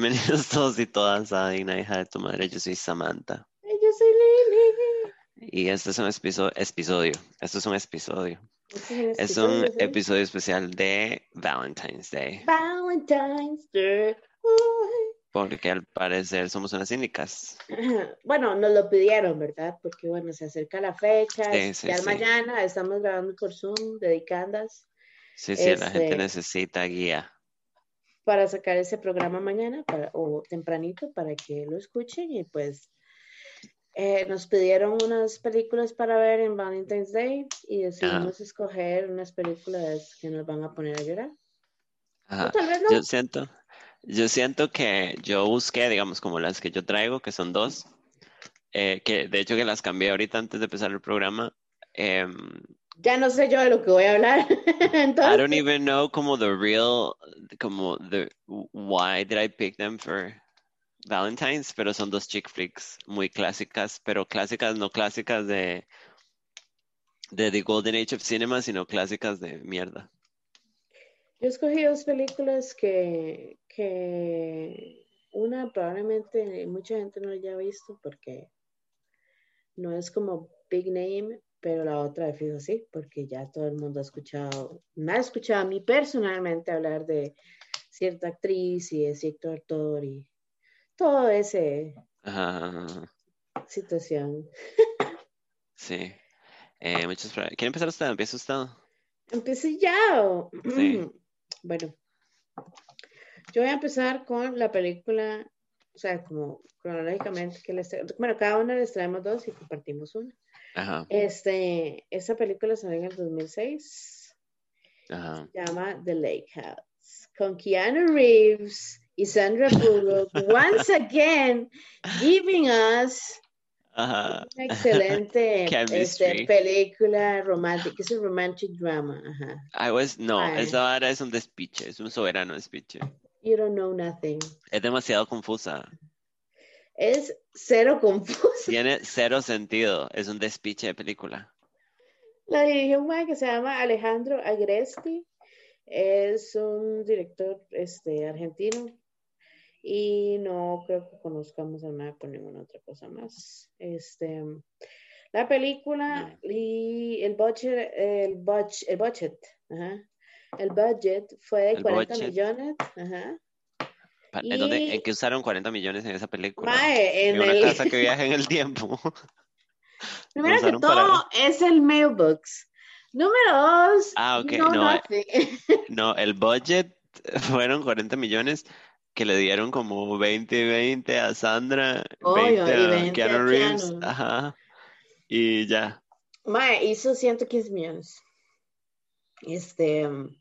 Bienvenidos todos y todas a Digna Hija de tu Madre. Yo soy Samantha. Yo soy Lili. Y este es un episo- episodio. Esto es un episodio. Este Es un episodio, ¿sí? episodio especial de Valentine's Day. Valentine's Day. Uy. Porque al parecer somos unas cínicas. Bueno, nos lo pidieron, ¿verdad? Porque bueno, se acerca la fecha, Sí, es sí, ya mañana, estamos grabando por Zoom, dedicandas, Sí, sí, la gente Este- necesita guía. Para sacar ese programa mañana para, o tempranito para que lo escuchen y pues eh, nos pidieron unas películas para ver en Valentine's Day y decidimos escoger unas películas que nos van a poner a llorar. Ajá. Tal vez no. Yo siento, yo siento que yo busqué, digamos, como las que yo traigo, que son dos, eh, que de hecho que las cambié ahorita antes de empezar el programa. Em, Ya no sé yo de lo que voy a hablar. Entonces, I don't even know como the real, como the why did I pick them for Valentine's, pero son dos chick flicks muy clásicas, pero clásicas no clásicas de de the golden age of cinema, sino clásicas de mierda. Yo escogí dos películas que, que una probablemente mucha gente no haya visto porque no es como big name, pero la otra de fijo sí, porque ya todo el mundo ha escuchado, me ha escuchado a mí personalmente hablar de cierta actriz y de cierto actor y todo ese Ajá, situación. Sí. Eh, muchos, pro- ¿Quiere empezar usted? ¿Empieza usted? Empecé ya. o- Sí. Bueno, yo voy a empezar con la película, o sea, como cronológicamente que les tra- bueno, cada una les traemos dos y compartimos una. Ajá, Este, esa película salió en el 2006, ajá. se llama The Lake House, con Keanu Reeves y Sandra Bullock, once again, giving us Ajá. una excelente este, película romántica, es un romantic drama, ajá. I was, no, Ay. esa vara es un despiche, es un soberano despiche. You don't know nothing. Es demasiado confusa. Es cero confuso. Tiene cero sentido. Es un despiche de película. La dirigió un man que se llama Alejandro Agresti. Es un director este, argentino. Y no creo que conozcamos a nada por ninguna otra cosa más. Este, la película y el budget, el budget, el budget, ajá. El budget fue de El 40 budget. millones. Ajá. Pa- ¿En, dónde- Y- en qué usaron 40 millones en esa película? Mae, En en una el, casa que viaja en el tiempo. Primero que todo, para- es el mailbox. Número dos, Ah, ok, no, no, eh, el budget fueron 40 millones que le dieron como 20 y 20 a Sandra, Obvio, 20 y a 20 a Keanu Reeves, Keanu. ajá, y ya. Mae, hizo 115 millones. Este, Gente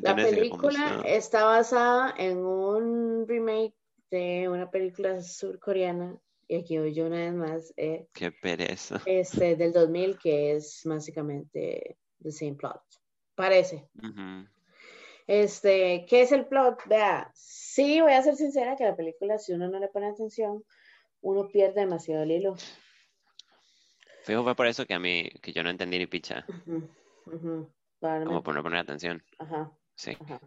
la película está basada en un remake de una película surcoreana, y aquí voy yo una vez más, eh, Qué pereza. este, del 2000, que es básicamente the same plot. Parece. Ujú. Este, ¿qué es el plot? Vea, sí, voy a ser sincera que la película, si uno no le pone atención, uno pierde demasiado el hilo. Fijo fue por eso que a mí, que yo no entendí ni picha, Ujú, ujú, como probablemente. Por no poner atención. Ajá, Sí. ajá.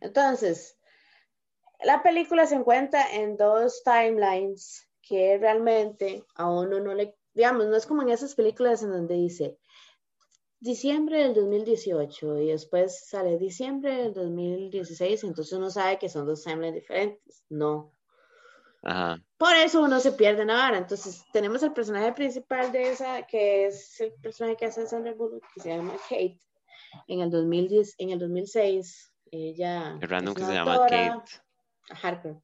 Entonces, la película se encuentra en dos timelines que realmente a uno no le, digamos, no es como en esas películas en donde dice diciembre del 2018 y después sale diciembre del 2016, entonces uno sabe que son dos timelines diferentes. No. Ajá. Por eso uno se pierde en. Entonces, tenemos el personaje principal de esa, que es el personaje que hace Sandra Bullock, que se llama Kate. En el 2010, en el 2006, ella. Qué random que se llama Kate. Hardcore.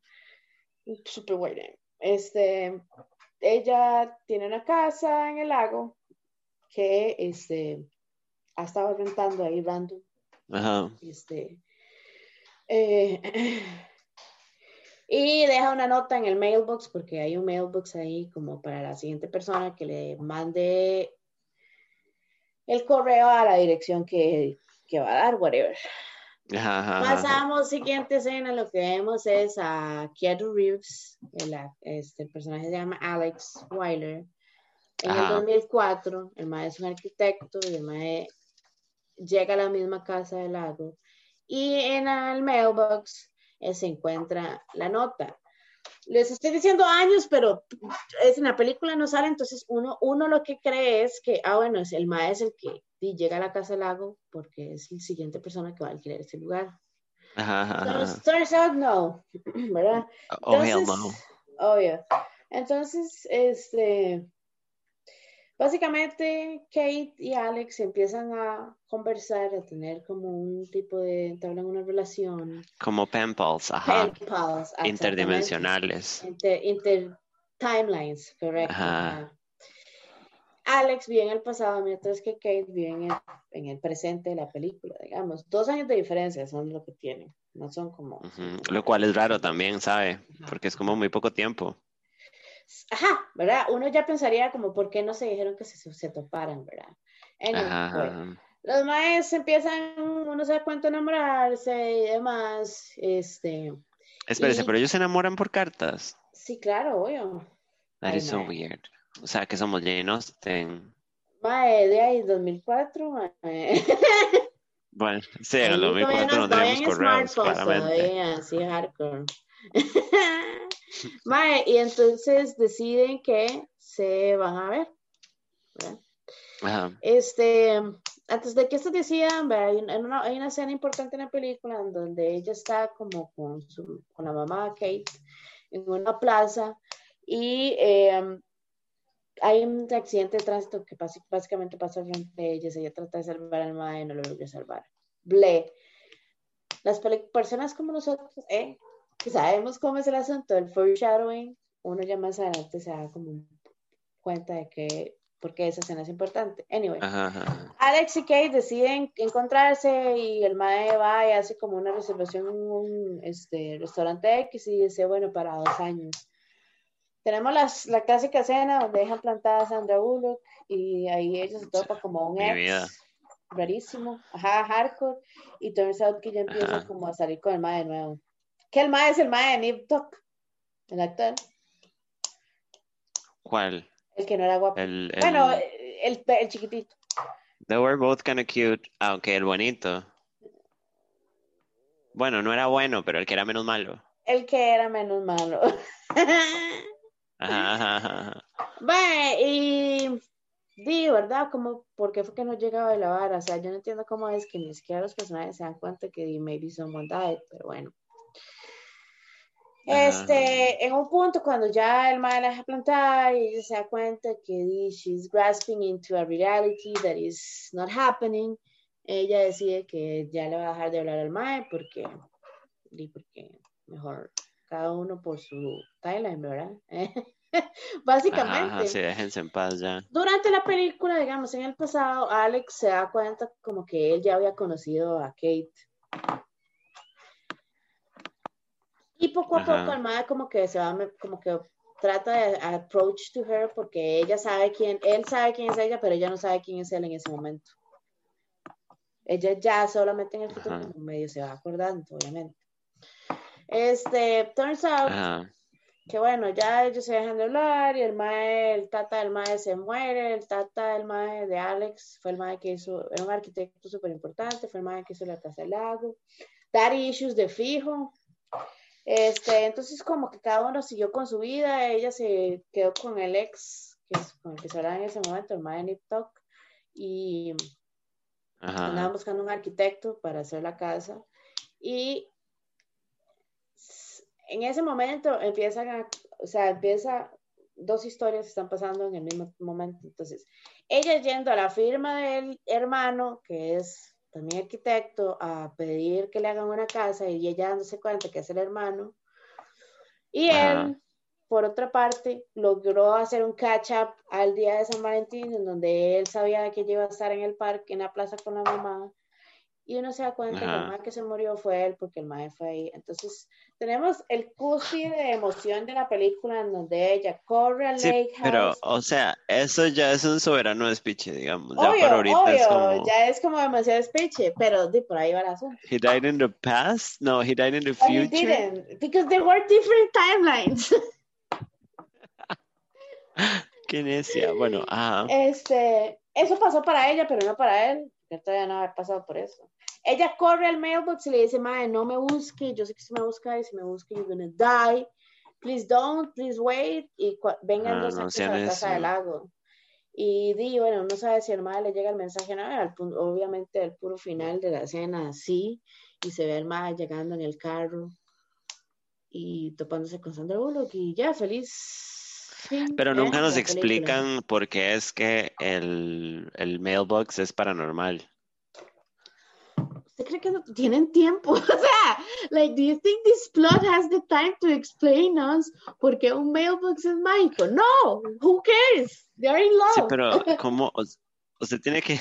Super. Este, ella tiene una casa en el lago que este, ha estado rentando ahí random. Ajá. Este, eh, y deja una nota en el mailbox, porque hay un mailbox ahí como para la siguiente persona que le mande el correo a la dirección que, que va a dar, whatever. Ajá, ajá, ajá. Pasamos, siguiente escena, lo que vemos es a Keanu Reeves, el, este, el personaje se llama Alex Weiler. En el Ajá. 2004, el maestro es un arquitecto y el maestro llega a la misma casa del lago. Y en el mailbox eh, se encuentra la nota. Les estoy diciendo años, pero es en la película no sale, entonces uno, uno lo que cree es que, ah, bueno, es el maestro el que llega a la casa del lago porque es la siguiente persona que va a alquilar ese lugar. Entonces, turns out no, ¿verdad? oh, hell no. Obvio. Entonces, este, Básicamente, Kate y Alex empiezan a conversar, a tener como un tipo de, entablan una relación. Como pen pals, ajá. Pen pals, Interdimensionales. Inter, timelines, correcto. Alex vive en el pasado, mientras que Kate vive en el, en el, presente de la película, digamos. Dos años de diferencia son lo que tienen, no son como... Lo cual es raro también, ¿sabe? Porque es como muy poco tiempo ajá, ¿verdad? Uno ya pensaría como, ¿por qué no se dijeron que se, se toparan, verdad? Pues, los maes empiezan, uno cuenta de enamorarse y demás, este... Espérese, pero ellos se enamoran por cartas. Sí, claro, obvio. That is so weird. O sea, que somos llenos de... Mae, de ahí, 2004, mae. Bueno, sí, en el 2004 no, teníamos correos, claramente. Todavía, sí, hardcore. y entonces deciden que se van a ver. Este, antes de que esto decían, hay una, hay una, escena importante en la película en donde ella está como con, su, con la mamá Kate en una plaza y em, hay un accidente de tránsito que básicamente pasa frente a ellas. Ella trata de salvar al madre y no lo logra salvar. Ble. Las personas como nosotros, ¿eh? Sabemos cómo es el asunto del foreshadowing, uno ya más adelante se da como cuenta de que, porque esa escena es importante. Anyway, Alex y Kate deciden encontrarse y el mae va y hace como una reservación en un este, restaurante X y dice, bueno, para dos años. Tenemos las, la clásica escena donde dejan plantada a Sandra Bullock y ahí ella se topa como un ex rarísimo, ajá, hardcore, y turns out que ya empieza como a salir con el mae de nuevo. Que el mae es el mae de Nip Tuck, el actor. ¿Cuál? El que no era guapo. El, Bueno, el, el, chiquitito. They were both kind of cute, aunque el bonito. Bueno, no era bueno, pero el que era menos malo. El que era menos malo. ajá, ajá, y di, ¿verdad? Como, ¿por qué fue que no llegaba a la vara? O sea, yo no entiendo cómo es que ni siquiera los personajes se dan cuenta que maybe someone died, pero bueno. Este, en un punto cuando ya el mae la deja plantar y ella se da cuenta que she's grasping into a reality that is not happening, ella decide que ya le va a dejar de hablar al mae porque, porque mejor cada uno por su timeline, ¿verdad? Básicamente. sí, déjense en paz ya. Durante la película, digamos, en el pasado, Alex se da cuenta como que él ya había conocido a Kate Y poco a poco el madre como que se va, como que trata de approach to her porque ella sabe quién, él sabe quién es ella, pero ella no sabe quién es él en ese momento. Ella ya solamente en el futuro medio se va acordando, obviamente. Este, turns out que bueno, ya ellos se dejan de hablar y el mae, el tata del mae se muere, el tata del mae de Alex fue el mae que hizo, era un arquitecto súper importante, fue el mae que hizo la casa del lago. Daddy issues de fijo, este, entonces como que cada uno siguió con su vida, ella se quedó con el ex, que es con el que se hablaba en ese momento, el Mae Talk, y andaban buscando un arquitecto para hacer la casa. Y en ese momento empiezan a, o sea, empieza, dos historias están pasando en el mismo momento. Entonces, ella yendo a la firma del hermano, que es también arquitecto, a pedir que le hagan una casa y ella dándose cuenta que es el hermano. Y él, por otra parte, logró hacer un catch-up al día de San Valentín, en donde él sabía que iba a estar en el parque, en la plaza con la mamá, y uno se da cuenta que el mae que se murió fue él porque el mae fue ahí. Entonces, tenemos el cúspide de emoción de la película en donde ella corre al Lake House. Pero, o sea, eso ya es un soberano speech, digamos. ya para ahorita obvio, es como... ya es como demasiado speech, pero de por ahí va el asunto. He died in the past? No, he died in the future. he didn't, because there were different timelines. Qué necia. Bueno, ajá. Este, eso pasó para ella, pero no para él, que todavía no había pasado por eso. Ella corre al mailbox y le dice, madre, no me busque, yo sé que si me busca y si me busca, you're gonna die. Please don't, please wait. Y vengan ah, dos no a la casa del lago. Y di, bueno, no sabe si el madre le llega el mensaje, no, al, obviamente al puro final de la escena, sí, y se ve el madre llegando en el carro y topándose con Sandra Bullock y ya, feliz pero nunca nos explican por qué es que el, el mailbox es paranormal. ¿Usted cree que no tienen tiempo? O sea, like, do you think this plot has the time to explain us por qué un mailbox es mágico? No, who cares? They're in love. Sí, pero ¿cómo? Usted tiene que...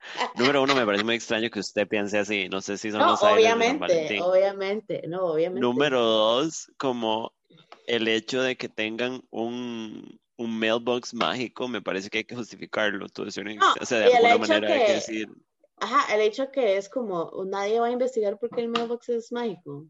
Número uno, me parece muy extraño que usted piense así. No sé si son no, los obviamente, obviamente, no, obviamente. Número dos, como el hecho de que tengan un, un mailbox mágico, me parece que hay que justificarlo. Todo eso, o sea, de alguna manera hay que decir Ajá, el hecho que es como nadie va a investigar por qué el mailbox es mágico.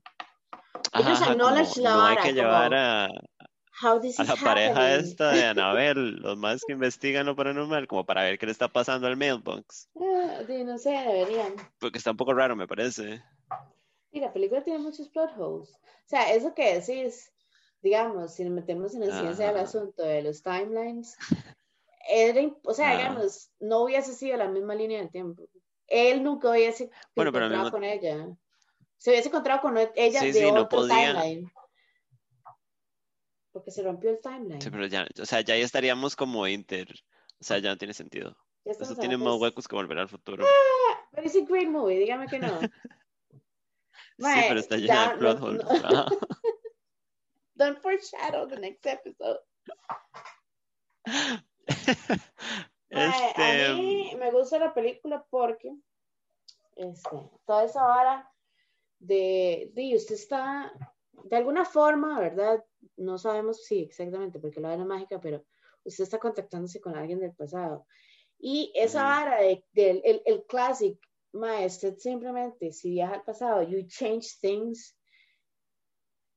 Ellos ajá, acknowledge la vara. No hay que llevar a, a la pareja esta de Anabel, los más que investigan lo paranormal, como para ver qué le está pasando al mailbox. Ah, no sé, deberían. Porque está un poco raro, me parece. Y la película tiene muchos plot holes. O sea, eso que decís, digamos, si nos metemos en la ciencia del asunto de los timelines, era, o sea, digamos, no hubiese sido la misma línea de tiempo él nunca hubiese bueno, encontrado con ella. Se hubiese encontrado con ella de otro timeline. Porque se rompió el timeline. Sí, pero ya, o sea, ya estaríamos como inter. O sea, ya no tiene sentido. Eso tiene más huecos que volver al futuro. Ah, pero es un great movie, dígame que no. sí, pero está llena de plot holes. Don't foreshadow the next episode. A mí me gusta la película porque este, toda esa vara de, de usted está, de alguna forma, ¿verdad? No sabemos si exactamente porque la vara es mágica, pero usted está contactándose con alguien del pasado. Y esa vara del de, el, el classic, maestro, simplemente, si viaja al pasado, you change things.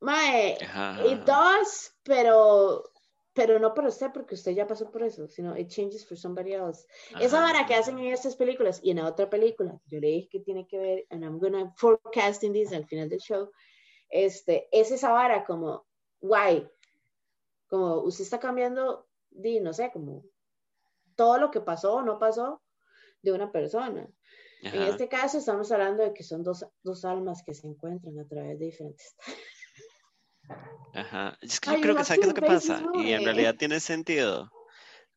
Mae, it does, pero pero no para usted porque usted ya pasó por eso, sino it changes for somebody else. Esa vara que hacen en estas películas y en la otra película, yo le dije que tiene que ver, and I'm gonna forecasting this al final del show, este, es esa vara como, why, como usted está cambiando, di, no sé, como todo lo que pasó o no pasó de una persona. En este caso estamos hablando de que son dos, dos almas que se encuentran a través de diferentes Ajá. Es que yo creo que sabes qué es lo que pasa. Y en realidad tiene sentido.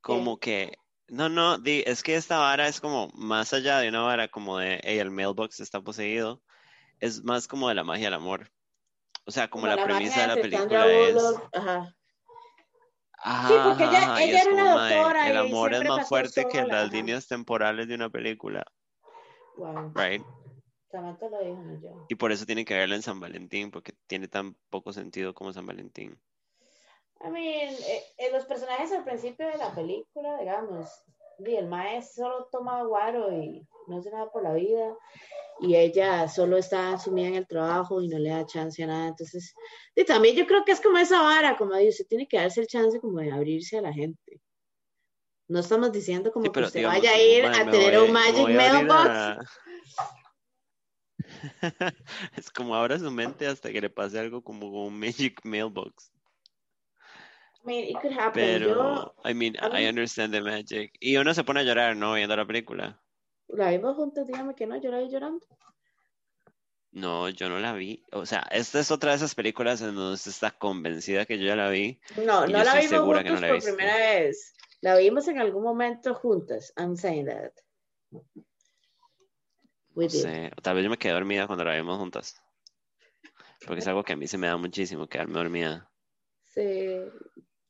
Como que, no, no, es que esta vara es como más allá de una vara como de, hey, el mailbox está poseído. Es más como de la magia del amor. O sea, como, la, premisa de la película es. Ajá. sí, porque ella, ella era una doctora. el amor es más fuerte que las líneas temporales de una película. Wow. Right? Lo dijo, yo. Y por eso tiene que verla en San Valentín, porque tiene tan poco sentido como San Valentín. I mean, eh, eh, los personajes al principio de la película, digamos, el maestro solo toma guaro y no hace nada por la vida, y ella solo está sumida en el trabajo y no le da chance a nada. Entonces, y también yo creo que es como esa vara, como dice, tiene que darse el chance como de abrirse a la gente. No estamos diciendo como que usted vaya a ir a tener un Magic Mailbox. es como abra su mente hasta que le pase algo como un Magic Mailbox. I mean, it could happen. Pero, I mean, I, understand the magic. Y uno se pone a llorar, ¿no? Viendo la película. La vimos juntos, dígame que no, yo la vi llorando. No, yo no la vi. O sea, esta es otra de esas películas en donde usted está convencida que yo ya la vi. No, no la vimos juntos por primera vez. La vimos en algún momento juntas. I'm saying that tal vez yo me quedé dormida cuando la vimos juntas. Porque es algo que a mí se me da muchísimo quedarme dormida. Sí.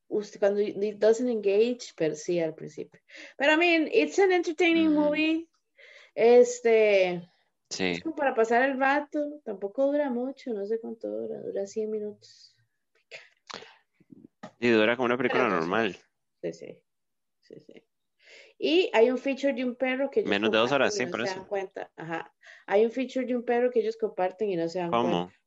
Usted cuando it doesn't engage, pero sí al principio. Pero I mean, it's an entertaining movie. Este. Sí. Es como para pasar el rato. Tampoco dura mucho, no sé cuánto dura. Dura 100 minutos. Y dura como una película normal. Sí, sí. Sí, sí. Y hay un feature de un perro que ellos Menos de dos horas, sí, no por se dan cuenta. Ajá. Hay un feature de un perro que ellos comparten y no se dan ¿Cómo? cuenta.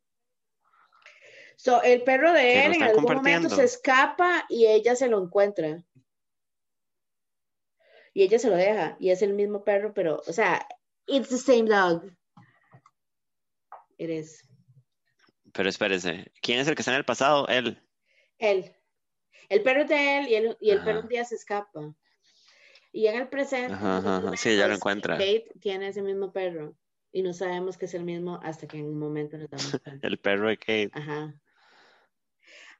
So, el perro de él en algún momento se escapa y ella se lo encuentra. Y ella se lo deja. Y es el mismo perro, pero, o sea, it's the same dog. It is. Pero espérese, ¿quién es el que está en el pasado? Él. Él. El perro es de él y, él, y el perro un día se escapa. Y en el presente, Ajá. Sí, ya lo encuentra. Kate tiene ese mismo perro y no sabemos que es el mismo hasta que en un momento nos damos cuenta. El perro de Kate. Ajá.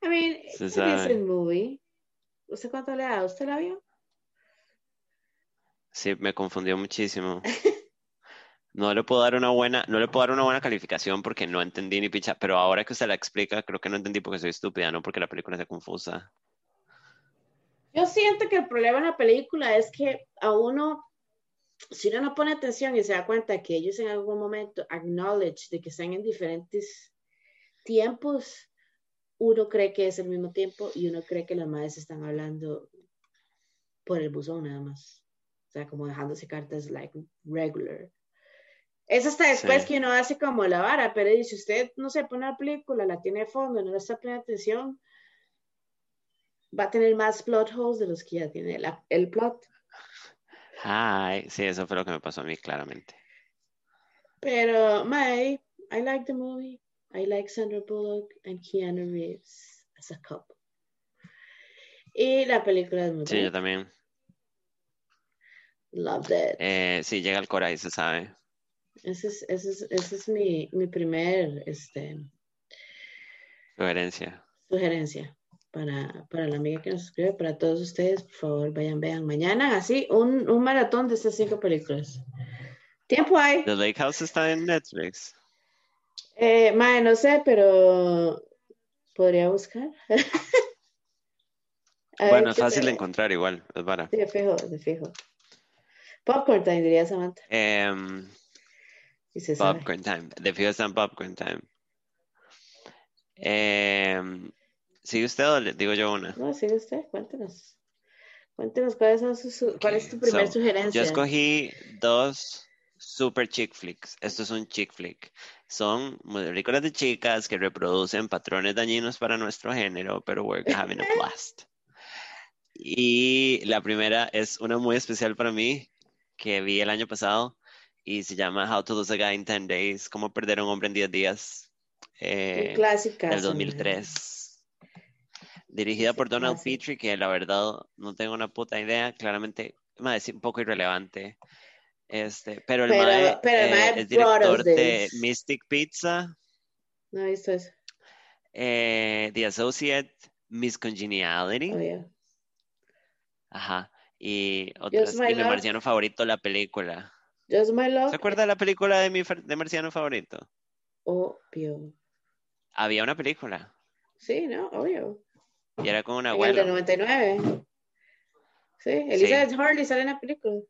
I mean, Se it's a decent movie. ¿Usted cuánto le da? ¿Usted la vio? Sí, me confundió muchísimo. No le puedo dar una buena, no le puedo dar una buena calificación porque no entendí ni picha, pero ahora que usted la explica, creo que no entendí porque soy estúpida, no porque la película sea confusa. Yo siento que el problema en la película es que a uno, si uno no pone atención y se da cuenta que ellos en algún momento acknowledge de que están en diferentes tiempos, uno cree que es el mismo tiempo y uno cree que las madres están hablando por el buzón nada más. O sea, como dejándose cartas like regular. Es hasta después Sí. que uno hace como la vara, pero si usted no se pone la película, la tiene de fondo, no le está poniendo atención, va a tener más plot holes de los que ya tiene la- el plot. Ay, sí, eso fue lo que me pasó a mí, claramente. Pero, my, I like the movie. I like Sandra Bullock and Keanu Reeves as a couple. Y la película es muy Sí, yo también. Loved it. Eh, sí, llega el Cora y se sabe. Ese es, ese es, ese es mi, mi primer este, Sugerencia. sugerencia para, para la amiga que nos escribe, para todos ustedes, por favor, vayan, vean mañana, así, un, un maratón de estas cinco películas. Tiempo hay. The Lake House está en Netflix. Eh, mae, no sé, pero podría buscar. Bueno, es fácil de encontrar igual, es vara. Sí, de fijo, de fijo. Popcorn time, diría Samantha. Em, sabe. Popcorn Time. De fijo está en Popcorn Time. Em, ¿Sigue usted o le digo yo una? No, sigue usted, cuéntenos. Cuéntenos cuáles son sus, su- cuál es tu Ok, primer so, sugerencia. Yo escogí dos super chick flicks. Esto es un chick flick. Son películas de chicas que reproducen patrones dañinos para nuestro género, pero we're having a blast. Y la primera es una muy especial para mí que vi el año pasado y se llama How to Lose a Guy in 10 Days, Cómo perder a un hombre en 10 días. eh, Un clásico. del 2003. Dirigida por Donald clásico. Petrie, que la verdad no tengo una puta idea, claramente, mae, es un poco irrelevante. Este, pero el Pero- mae, pero el eh, es director de. Mystic Pizza, No he visto eso. eh, The Associate, Miss Congeniality, Oh, yeah. ajá, y otras, y mi marciano favorito, la película. Just My Love. ¿Se acuerda de la película de mi de marciano favorito? Obvio. Había una película Sí, ¿no? Obvio. Y era con un En el de abuelo. 99. Sí, Elizabeth Harley sale en la película.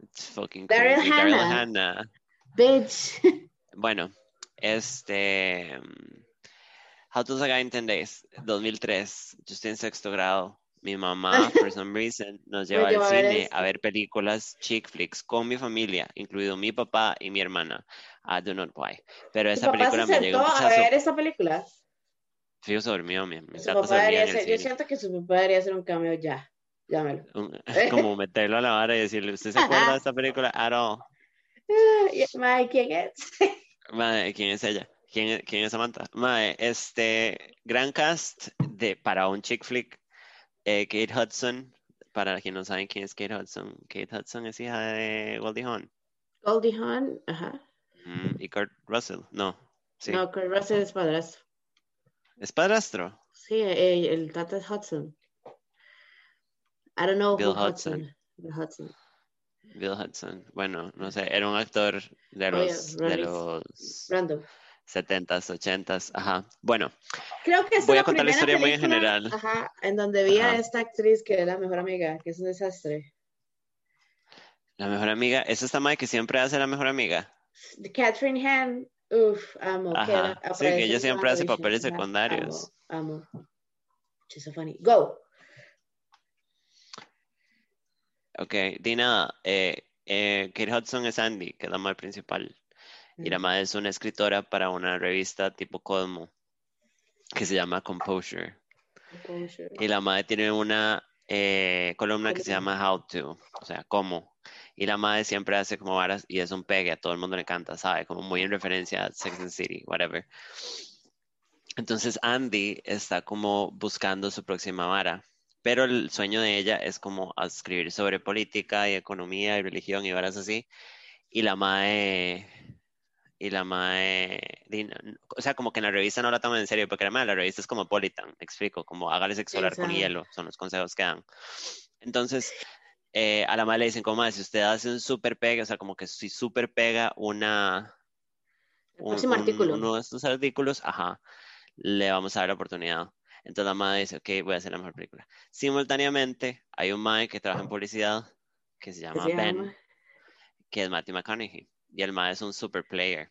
It's fucking Daryl crazy. Daryl Hannah. Hannah. Bitch. Bueno, este. How to a 10 Days, 2003. Yo estoy en sexto grado. Mi mamá, for some reason, nos lleva al a cine esto. a ver películas chick flicks con mi familia, incluido mi papá y mi hermana. I do not why. Pero ¿Tu esa película me llegó a ver esa película? Fijo se durmió, mi, mis gatos dormían ser, yo siento que su papá debería hacer un cameo ya. Llámelo. Un- como meterlo a la vara y decirle, ¿usted se acuerda de esta película? At all. Ah, Mae, ¿quién es? Madre, ¿quién es ella? ¿Quién, quién es Samantha? Madre, este gran cast de, para un chick flick. Eh, Kate Hudson, para quienes no saben quién es Kate Hudson, Kate Hudson es hija de Goldie Hawn. Goldie Hawn, ajá. Mm, y Kurt Russell, no, sí. No, Kurt Russell es padrastro. ¿Es padrastro? Sí, eh, el Tata es Hudson. I don't know Bill who Hudson. Bill Hudson. Bill Hudson. Bueno, no sé, era un actor de Oye, los, de los Random. 70s, 80s. Ajá. Bueno, Creo que esa Voy es a contar la historia muy en general. Ajá, en donde vi a esta actriz que es la mejor amiga, que es un desastre. la mejor amiga, ¿es esta madre que siempre hace la mejor amiga? Catherine Han, uff, amo. Ajá. Sí, que ella siempre hace papeles secundarios. Amo, amo. She's so funny. Go. Ok, di nada. Eh, eh, Kate Hudson es Andy, que es la madre principal. Y la madre es una escritora para una revista tipo Cosmo, que se llama Composure. Composure. Y la madre tiene una eh, columna que se llama How to, o sea, cómo. Y la madre siempre hace como varas y es un pegue, a todo el mundo le encanta, ¿sabe? Como muy en referencia a Sex and City, whatever. Entonces Andy está como buscando su próxima vara, pero el sueño de ella es como escribir sobre política y economía y religión y varas así. Y la madre y la mae, o sea, como que en la revista no la toman en serio, porque además la revista es como Politan, me explico, como hágale sexo con hielo, son los consejos que dan. Entonces, eh, a la madre le dicen, como, si usted hace un super pega, o sea, como que si super pega una... Un, artículo. uno de estos artículos, ajá, le vamos a dar la oportunidad. Entonces la madre dice, ok, voy a hacer la mejor película. Simultáneamente, hay un mae que trabaja en publicidad que se llama Ben, que es Matthew McConaughey y el MAE es un super player.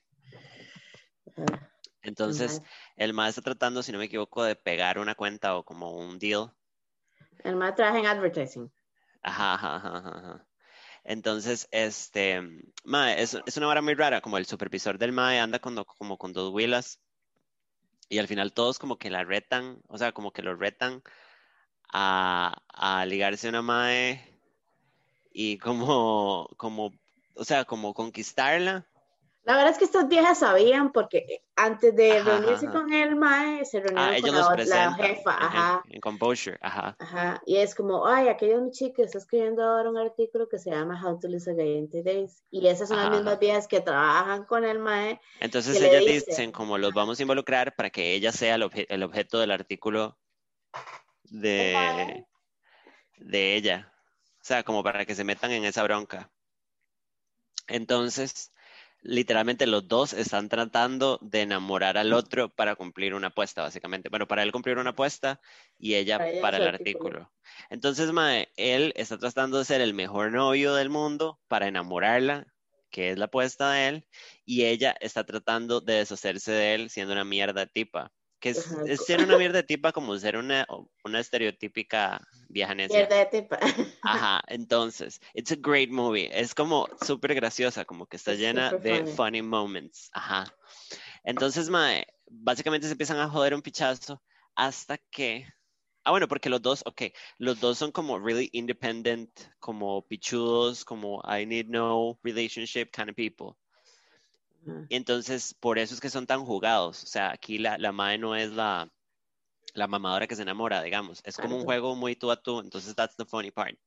Entonces, el MAE está tratando, si no me equivoco, de pegar una cuenta o como un deal. El MAE trabaja en advertising. Ajá, ajá, ajá. Entonces, este, MAE, es, es, una hora muy rara, como el supervisor del MAE anda con, como con dos huilas y al final todos como que la retan, o sea, como que lo retan a, a ligarse a una MAE y como, como o sea, como conquistarla. La verdad es que estas viejas sabían porque antes de reunirse con el mae, se reunieron ah, con la, jefa, ajá. En, Composure, ajá. Ajá, y es como, ay, aquella chica está escribiendo ahora un artículo que se llama How to Lose a in Days. Y esas son las mismas viejas que trabajan con el mae. Entonces ellas dicen, como los vamos a involucrar para que ella sea el, el objeto del artículo de, de ella. O sea, como para que se metan en esa bronca. Entonces, literalmente los dos están tratando de enamorar al otro para cumplir una apuesta, básicamente. Bueno, para él cumplir una apuesta y ella para, el artículo. Entonces, Mae, él está tratando de ser el mejor novio del mundo para enamorarla, que es la apuesta de él, y ella está tratando de deshacerse de él siendo una mierda tipa que es, ser una mierda de tipa como ser una, una estereotípica vieja necia. Mierda de tipa. Ajá, entonces, it's a great movie. Es como súper graciosa, como que está llena de funny. moments. Ajá. Entonces, mae, básicamente se empiezan a joder un pichazo hasta que... Ah, bueno, porque los dos, ok, los dos son como really independent, como pichudos, como I need no relationship kind of people. Entonces, por eso es que son tan jugados. O sea, aquí la, la madre no es la, la mamadora que se enamora, digamos. Es como un juego muy tú a tú. Entonces, that's the funny part.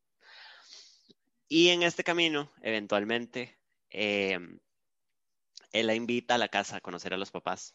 Y en este camino, eventualmente, em, él la invita a la casa a conocer a los papás.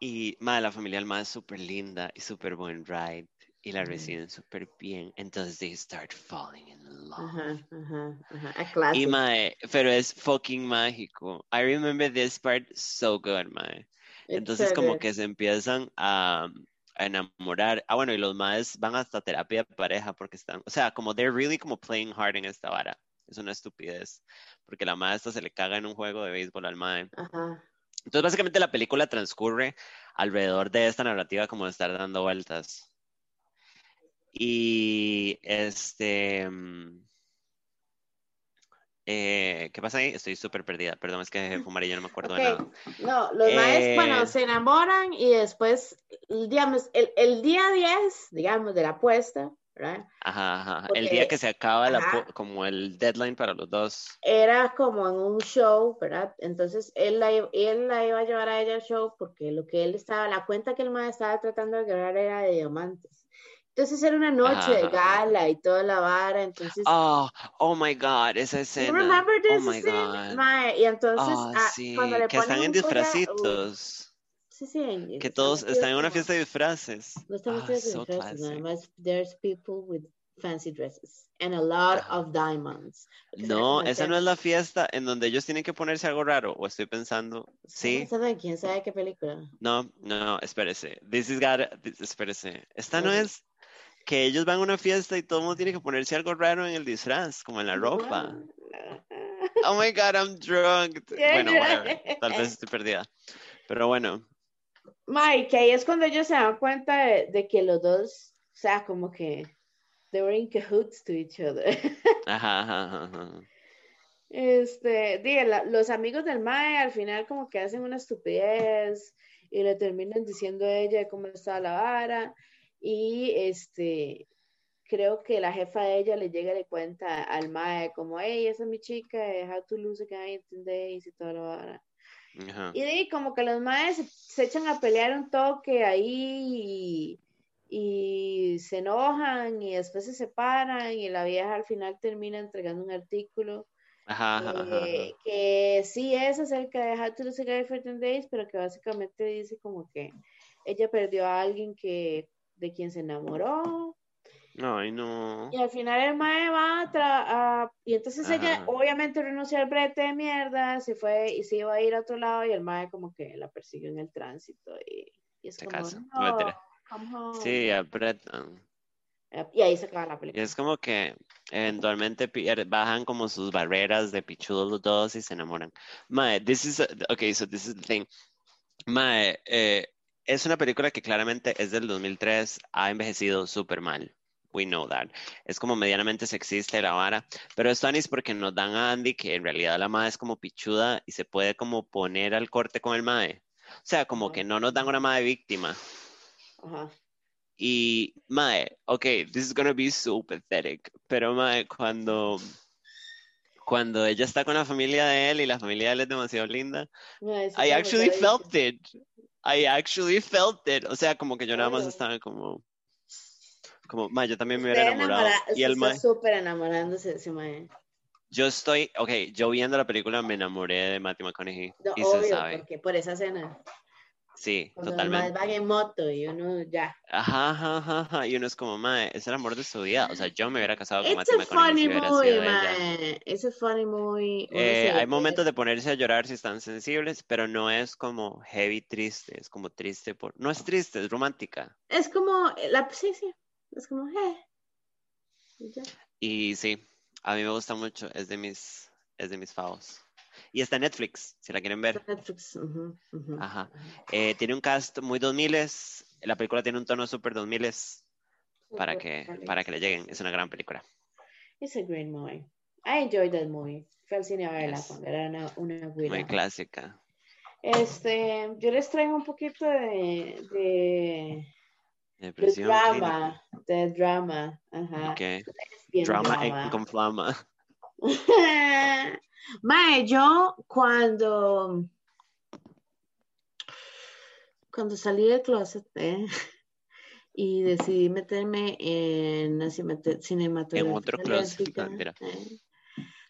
Y, madre, la familia Alma es súper linda y súper buen ride y la reciben súper bien. Entonces they start falling in love. Ajá, ajá, ajá. Y mae, pero es fucking mágico. I remember this part so good, mae. Entonces como que se empiezan a, a, enamorar. Ah, bueno, y los maes van hasta terapia de pareja porque están, o sea, como they're really como playing hard en esta vara. Es una estupidez. Porque la maestra se le caga en un juego de béisbol al mae. Ajá. Entonces básicamente la película transcurre alrededor de esta narrativa como de estar dando vueltas. Y este. Mm, eh, ¿Qué pasa ahí? Estoy súper perdida. Perdón, es que fumar y yo no me acuerdo de nada. No, los maestros, bueno, eh, se enamoran y después, digamos, el, el día 10, digamos, de la apuesta, ¿verdad? Ajá, ajá. el día que se acaba la, como el deadline para los dos. Era como en un show, ¿verdad? Entonces él la, él la iba a llevar a ella al show porque lo que él estaba, la cuenta que el maestro estaba tratando de ganar era de diamantes. Entonces era una noche de gala y toda la vara, entonces... Oh, oh my God, esa escena. remember this oh my God. y entonces oh, ah, sí. cuando le que están en disfrazitos. sí, sí. Que todos están en una fiesta de disfraces. No están oh, fiesta de so disfraces, nada más there's people with fancy dresses and a lot of diamonds. No, esa no es la fiesta en donde ellos tienen que ponerse algo raro, o estoy pensando, sí. ¿Quién sabe qué película? No, no, no, espérese. This is got, espérese. Esta no es que ellos van a una fiesta y todo el mundo tiene que ponerse algo raro en el disfraz, como en la ropa. Oh my god, I'm drunk. Bueno, tal vez estoy perdida. Pero bueno. Mike, ahí es cuando ellos se dan cuenta de, que los dos, o sea, como que they were in cahoots to each other. Ajá, ajá, ajá. Este, los amigos del Mae al final como que hacen una estupidez y le terminan diciendo a ella cómo está la vara y este, creo que la jefa de ella le llega y le cuenta al mae como, hey, esa es mi chica, how to lose a guy in 10 days y todo lo demás. Y de como que los maes se, echan a pelear un toque ahí y, se enojan y después se separan y la vieja al final termina entregando un artículo eh, que sí es acerca de How to Lose a Guy for 10 Days, pero que básicamente dice como que ella perdió a alguien que de quien se enamoró Ay, no. Y al final el mae va a, y entonces ella obviamente renunció al brete de mierda, se fue y se iba a ir a otro lado y el mae como que la persiguió en el tránsito y, y es como, no, Sí, a Brett. Y ahí se acaba la película. Y es como que eventualmente bajan como sus barreras de pichudos los dos y se enamoran. Mae, this is, okay, so this is the thing. Mae, eh, es una película que claramente es del 2003, ha envejecido súper mal we know that. Es como medianamente sexista la vara, pero es porque nos dan a Andy que en realidad la madre es como pichuda y se puede como poner al corte con el mae. O sea, como que no nos dan una madre víctima. Ajá. Y mae, ok, this is gonna be so pathetic, pero mae, cuando cuando ella está con la familia de él y la familia de él es demasiado linda, I actually felt it. I actually felt it. O sea, como que yo nada más estaba como como, ma, yo también me hubiera enamorado. y el está súper enamorándose ese. Yo estoy, ok, yo viendo la película me enamoré de Matthew McConaughey. y obvio, se sabe. porque por esa escena. Sí, Cuando totalmente. va en moto y uno ya. Ajá, ajá, ajá, y uno es como, mae, es el amor de su vida. O sea, yo me hubiera casado con Matthew McConaughey. Si movie, mae. It's a funny movie. Eh, hay momentos de ponerse a llorar si están sensibles, pero no es como heavy triste, es como triste por... No es triste, es romántica. Es como, la, sí, sí, es como, eh. Y, sí, a mí me gusta mucho, es de mis, es de mis favos. Y está en Netflix, si la quieren ver. Netflix. Ajá. Eh, tiene un cast muy 2000 La película tiene un tono súper 2000 para que, para que le lleguen. Es una gran película. Es a great movie. I enjoyed that movie. Fue al cine a verla cuando era una, una Muy clásica. Este, yo les traigo un poquito de Depresión. The drama, the drama. Ajá. Okay. Drama con flama. Mae, yo cuando cuando salí del closet eh, y decidí meterme en la cinematografía. En otro closet. Eh,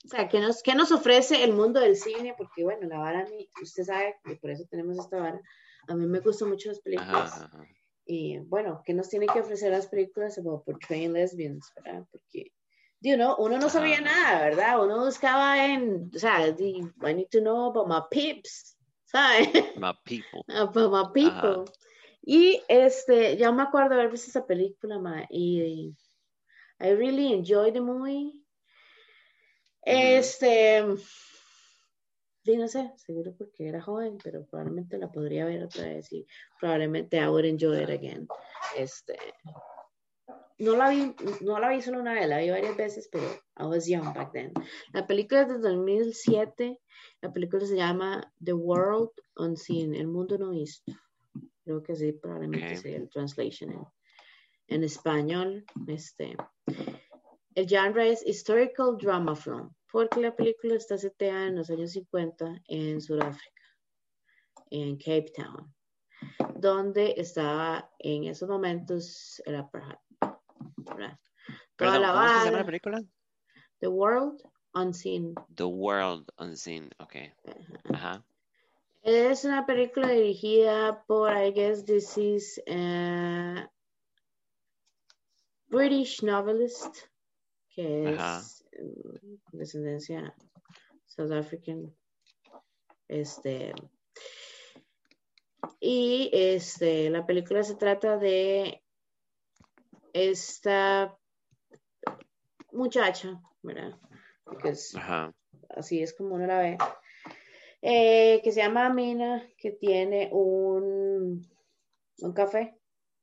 o sea, ¿qué nos, ¿qué nos ofrece el mundo del cine? Porque, bueno, la vara, usted sabe que por eso tenemos esta vara. A mí me gustan mucho las películas. Ajá, y bueno, ¿qué nos tiene que ofrecer las películas about portraying lesbians? ¿verdad? Porque, you know, uno no sabía nada, ¿verdad? Uno buscaba en, o sea, I need to know about my peeps, ¿sabes? My people. About my people. Y este, ya me acuerdo de haber visto esa película, ma, y, I really enjoyed the movie. Este, Sí, no sé, seguro porque era joven, pero probablemente la podría ver otra vez y probablemente I would enjoy it again. Este, no la vi, no la vi solo una vez, la vi varias veces, pero I was young back then. La película es de 2007, la película se llama The World Unseen, El Mundo No Visto. Creo que sí, probablemente sea el translation en, en español. Este, el genre es Historical Drama Film porque la película está seteada en los años 50 en Sudáfrica, en Cape Town, donde estaba en esos momentos el apartheid. Toda la ¿Cómo se llama la película? The World Unseen. The World Unseen, ok. Ajá. Es una película dirigida por, I guess this is a British novelist, que es descendencia South African. Este, y este, la película se trata de esta muchacha, ¿verdad? así es como uno la ve, eh, que se llama Mina, que tiene un, un café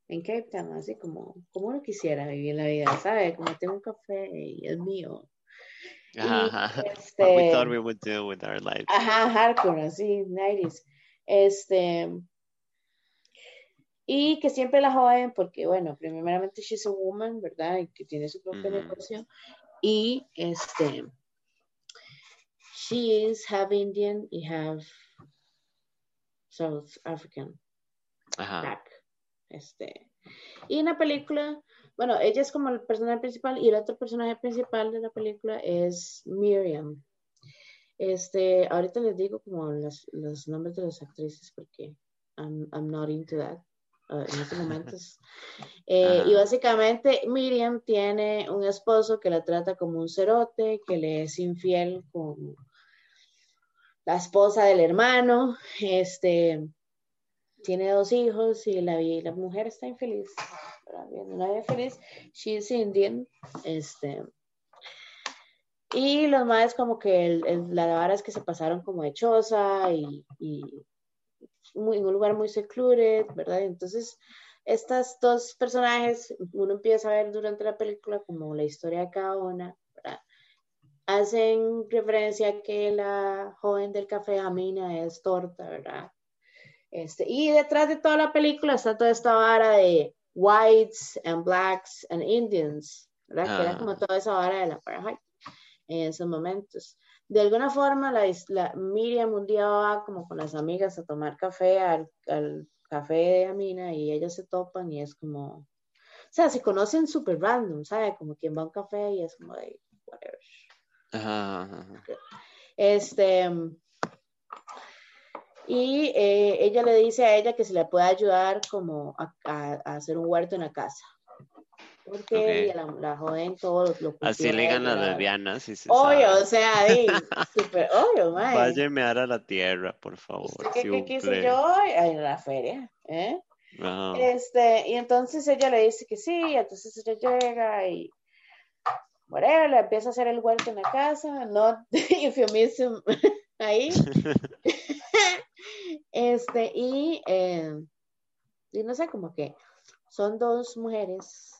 en Cape Town, así como, como uno quisiera vivir la vida, ¿sabe? Como tengo un café y es mío. Ajá, este, What we thought we would do with our lives. Ajá, hardcore, así, 90s. Este, y que siempre la joden porque, bueno, primeramente she's a woman, ¿verdad? Y que tiene su propia negocio. Y este, she is half Indian y half South African. Ajá. Este, y en la película, bueno, ella es como el personaje principal y el otro personaje principal de la película es Miriam. Este, ahorita les digo como los, los nombres de las actrices porque I'm, I'm not into that. Uh, en estos momentos. Eh, y básicamente Miriam tiene un esposo que la trata como un cerote, que le es infiel con la esposa del hermano, este, tiene dos hijos y la, la mujer está infeliz, feliz, she's Indian, este, y los más como que el, la vara es que se pasaron como de choza y, y muy, en un lugar muy secluded, ¿verdad? Entonces, estas dos personajes, uno empieza a ver durante la película como la historia de cada una, ¿verdad? Hacen referencia a que la joven del café Amina es torta, ¿verdad? Este, y detrás de toda la película está toda esta vara de whites and blacks and Indians, ¿verdad? Que era ah. como toda esa vara de la apartheid en esos momentos. De alguna forma, la, la, Miriam un día va como con las amigas a tomar café al, café de Amina y ellas se topan y es como, o sea, se conocen súper random, ¿sabes? Como quien va a un café y es como de, whatever. Este, y eh, ella le dice a ella que se le puede ayudar como a, hacer un huerto en la casa. Porque la, la, joden todo lo Así le ganan las lesbianas. Si obvio, o sea, ahí, súper obvio, man. Váyeme a la tierra, por favor. ¿Qué, qué quise yo? En la feria, ¿eh? Este, y entonces ella le dice que sí, entonces ella llega y whatever, le empieza a hacer el huerto en la casa, no eufemismo ahí. Este, y, eh, y no sé, como que son dos mujeres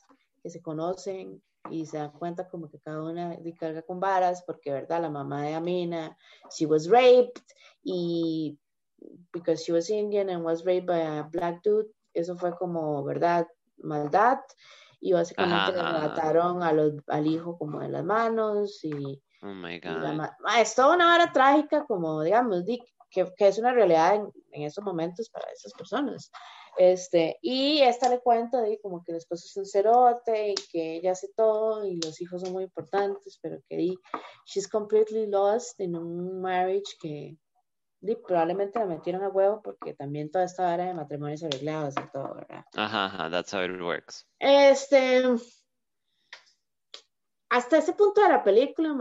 que se conocen y se dan cuenta como que cada una carga con varas, porque, ¿verdad? La mamá de Amina, she was raped y because she was Indian and was raped by a black dude, eso fue como, ¿verdad? Maldad y básicamente le mataron a los, al hijo como en las manos y... Oh my God. es toda una vara trágica como, digamos, que, que es una realidad en, en estos momentos para esas personas. Este, y esta le cuenta de como que el esposo es un cerote y que ella hace todo y los hijos son muy importantes, pero que di, she's completely lost en un marriage que di, probablemente la metieron a huevo porque también toda esta área de matrimonios arreglados y todo, ¿verdad? Ajá, ajá, that's how it works. Este, hasta ese punto de la película,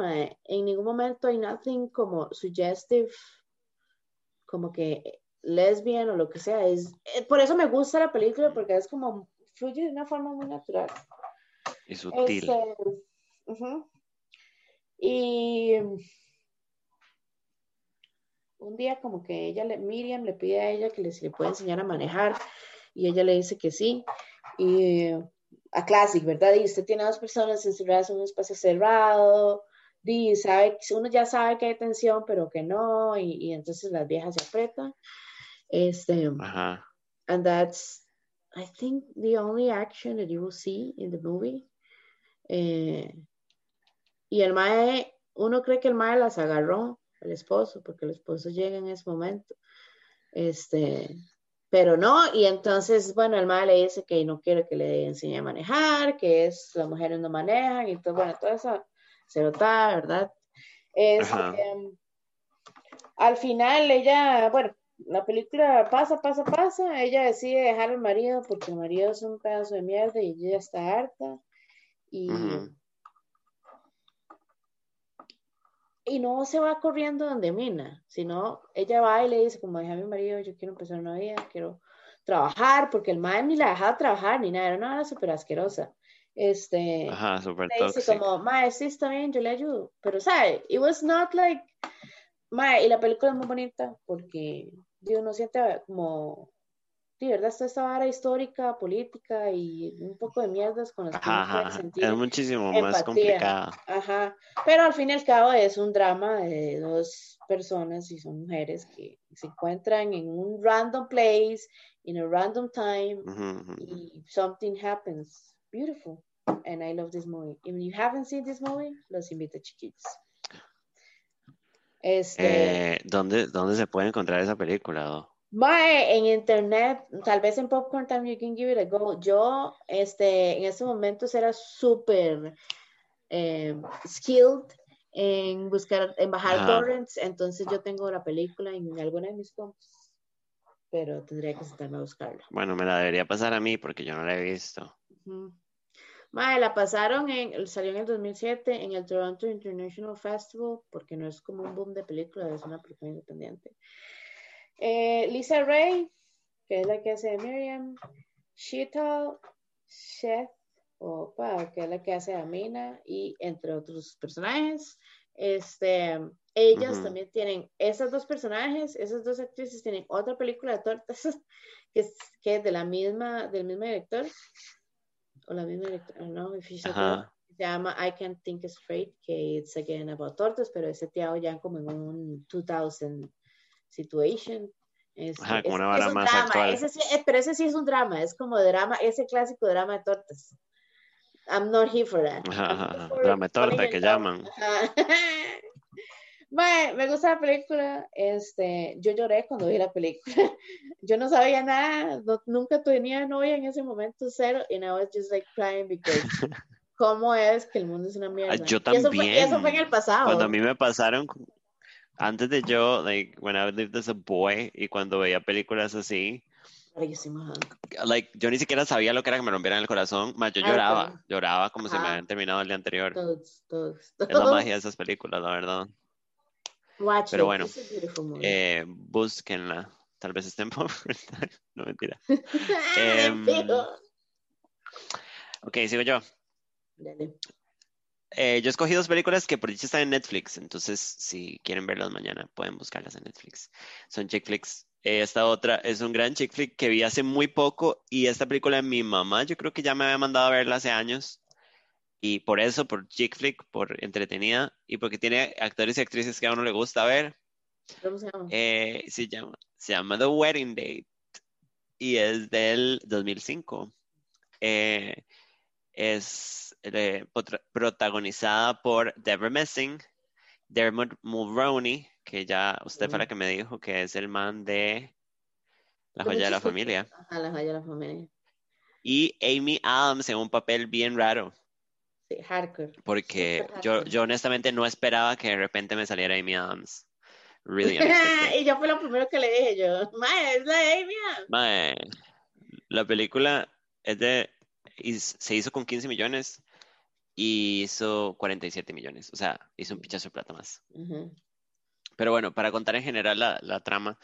en ningún momento hay nothing como suggestive, como que lesbian o lo que sea. Es, eh, por eso me gusta la película, porque es como fluye de una forma muy natural. Y sutil. Este, y un día como que ella, le, Miriam le pide a ella que le, le puede enseñar a manejar y ella le dice que sí. Y a Classic, ¿verdad? Y usted tiene dos personas encerradas en un espacio cerrado, y sabe, uno ya sabe que hay tensión, pero que no, y, y entonces las viejas se apretan. Este, Ajá. and that's, I think, the only action that you will see in the movie. Eh, y el mae, uno cree que el mae las agarró, el esposo, porque el esposo llega en ese momento. Este, pero no, y entonces, bueno, el mae le dice que no quiere que le enseñe a manejar, que es las mujeres no manejan, y todo, bueno, toda esa cerota, ¿verdad? Este, al final ella, bueno, la película pasa, pasa, pasa, ella decide dejar al marido porque el marido es un pedazo de mierda y ella está harta y, y no se va corriendo donde Mina, sino ella va y le dice como deja a mi marido, yo quiero empezar una vida, quiero trabajar, porque el madre ni la dejaba trabajar ni nada, era una hora súper asquerosa. Este, Ajá, súper como, madre, sí está bien, yo le ayudo, pero sabe, it was not like y la película es muy bonita porque Dios no siente como sí, ¿verdad? Está esta vara histórica, política y un poco de mierdas con las que uno sentir es muchísimo más empatía. complicado. Ajá, pero al fin y al cabo es un drama de dos personas y son mujeres que se encuentran en un random place, in a random time, Ujú, ujú. y something happens. Beautiful. And I love this movie. If you haven't seen this movie, los invito, chiquillos. Este, Eh, ¿dónde, ¿Dónde se puede encontrar esa película? Do? Mae, en internet, tal vez en Popcorn Time you can give it a go. Yo, este, en estos momentos era súper eh, skilled en buscar, en bajar Ajá. torrents, entonces yo tengo la película en alguna de mis comps, pero tendría que sentarme a buscarla. Bueno, me la debería pasar a mí porque yo no la he visto. Mae, la pasaron en, salió en el 2007 en el Toronto International Festival, porque no es como un boom de películas, es una película independiente. Eh, Lisa Ray, que es la que hace de Miriam, Sheetal, Seth, opa, que es la que hace de Amina, y entre otros personajes. Este, ellas Ujú. también tienen, esos dos personajes, esas dos actrices tienen otra película de tortas que es, que es de la misma, del mismo director, o la misma directora, no. Ajá. se llama I Can't Think Straight, que it's again about tortas, pero ese teado ya como en un 2000 situation. Ajá, como es- una es vara un más drama, actual. ese sí- eh, pero ese sí es un drama, es como drama, ese clásico drama de tortas. I'm not here for that. Ajá, here for Drama de torta, que llaman. Ajá. Mae, me gusta la película, este, yo lloré cuando vi la película. Yo no sabía nada, no- nunca tenía novia en ese momento, cero, and I was just like crying because cómo es que el mundo es una mierda. yo Y eso fue, y eso fue en también. el pasado. Cuando a mí me pasaron, antes de yo, like, when I lived as a boy, y cuando veía películas así, ajá. like, yo ni siquiera sabía lo que era que me rompieran el corazón, más yo Ah, lloraba, lloraba como si me Ajá. habían terminado el día anterior. Todos, todos, Es la todos. magia de esas películas, la verdad. Watch Pero it, bueno. Eh, búsquenla. Tal vez estén por No, mentira. Fijo. Ok, sigo yo. Dale. Eh, yo escogí dos películas que por dicho están en Netflix, entonces si quieren verlas mañana pueden buscarlas en Netflix. Son chick flicks. Eh, esta otra es un gran chick flick que vi hace muy poco y esta película mi mamá yo creo que ya me había mandado a verla hace años y por eso, por chick flick, por entretenida y porque tiene actores y actrices que a uno le gusta ver, ¿Cómo se llama? eh, se llama, se llama The Wedding Date y es del 2005. Eh, es eh, protagonizada por Deborah Messing, Dermot Mulroney, que ya usted fue la que me dijo que es el man de La joya de la familia. Ajá, la joya de la familia. y Amy Adams en un papel bien raro, Sí, hardcore. porque Súper yo, hardcore. yo honestamente no esperaba que de repente me saliera Amy Adams. Really y yo fue lo primero que le dije yo, mae, es la Amy. Mae, la película es de, is- se hizo con 15 millones y hizo 47 millones, o sea, hizo un pichazo de plata más. Ujú. Pero bueno, para contar en general la, la trama,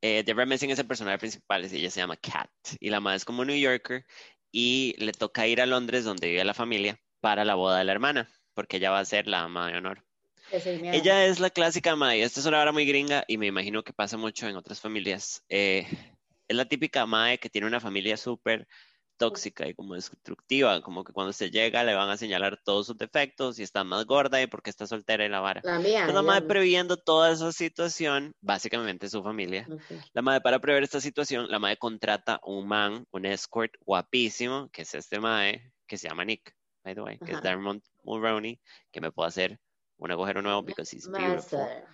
eh, Deborah Messing es el personaje principal, ella se llama Kat, y la madre es como New Yorker, y le toca ir a Londres, donde vive la familia, para la boda de la hermana, porque ella va a ser la ama de honor. Ella es la clásica madre, esta es una hora muy gringa, y me imagino que pasa mucho en otras familias. Eh, es la típica madre que tiene una familia súper tóxica y como destructiva, como que cuando se llega le van a señalar todos sus defectos y está más gorda y porque está soltera y la vara. La mía. Entonces, la madre previendo toda esa situación, básicamente su familia. La madre para prever esta situación, la madre contrata un man, un escort guapísimo, que es este madre, que se llama Nick, by the way, que es Ajá. Dermot Mulroney, que me puede hacer un agujero nuevo because he's beautiful, Master.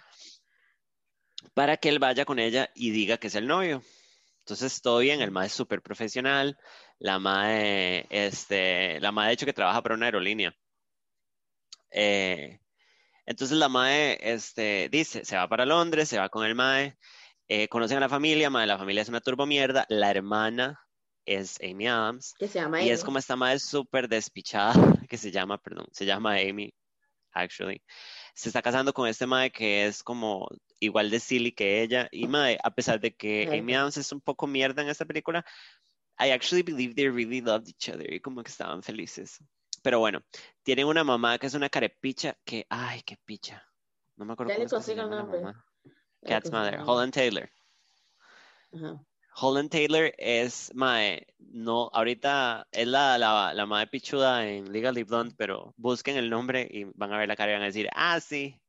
para que él vaya con ella y diga que es el novio. Entonces, todo bien, el madre es súper profesional, la madre, este, la madre de hecho que trabaja para una aerolínea. Eh, entonces la mae este, dice, se va para Londres, se va con el mae, eh, conocen a la familia, mae, la familia es una turbo mierda, la hermana es Amy Adams, Que se llama y es Amy. como esta mae súper despichada, que se llama, perdón, se llama Amy, actually. Se está casando con este mae que es como igual de silly que ella, y mae, a pesar de que. Amy Adams es un poco mierda en esta película, I actually believe they really loved each other, y como que estaban felices. Pero bueno, tienen una mamá que es una carepicha que, ay, qué picha. No me acuerdo Ya le consigo el nombre. Cat's Mother. Holland Taylor. Ajá. Holland Taylor es mae, no, ahorita es la, la, la mae pichuda en Legally Blonde, pero busquen el nombre y van a ver la cara y van a decir, ah, sí.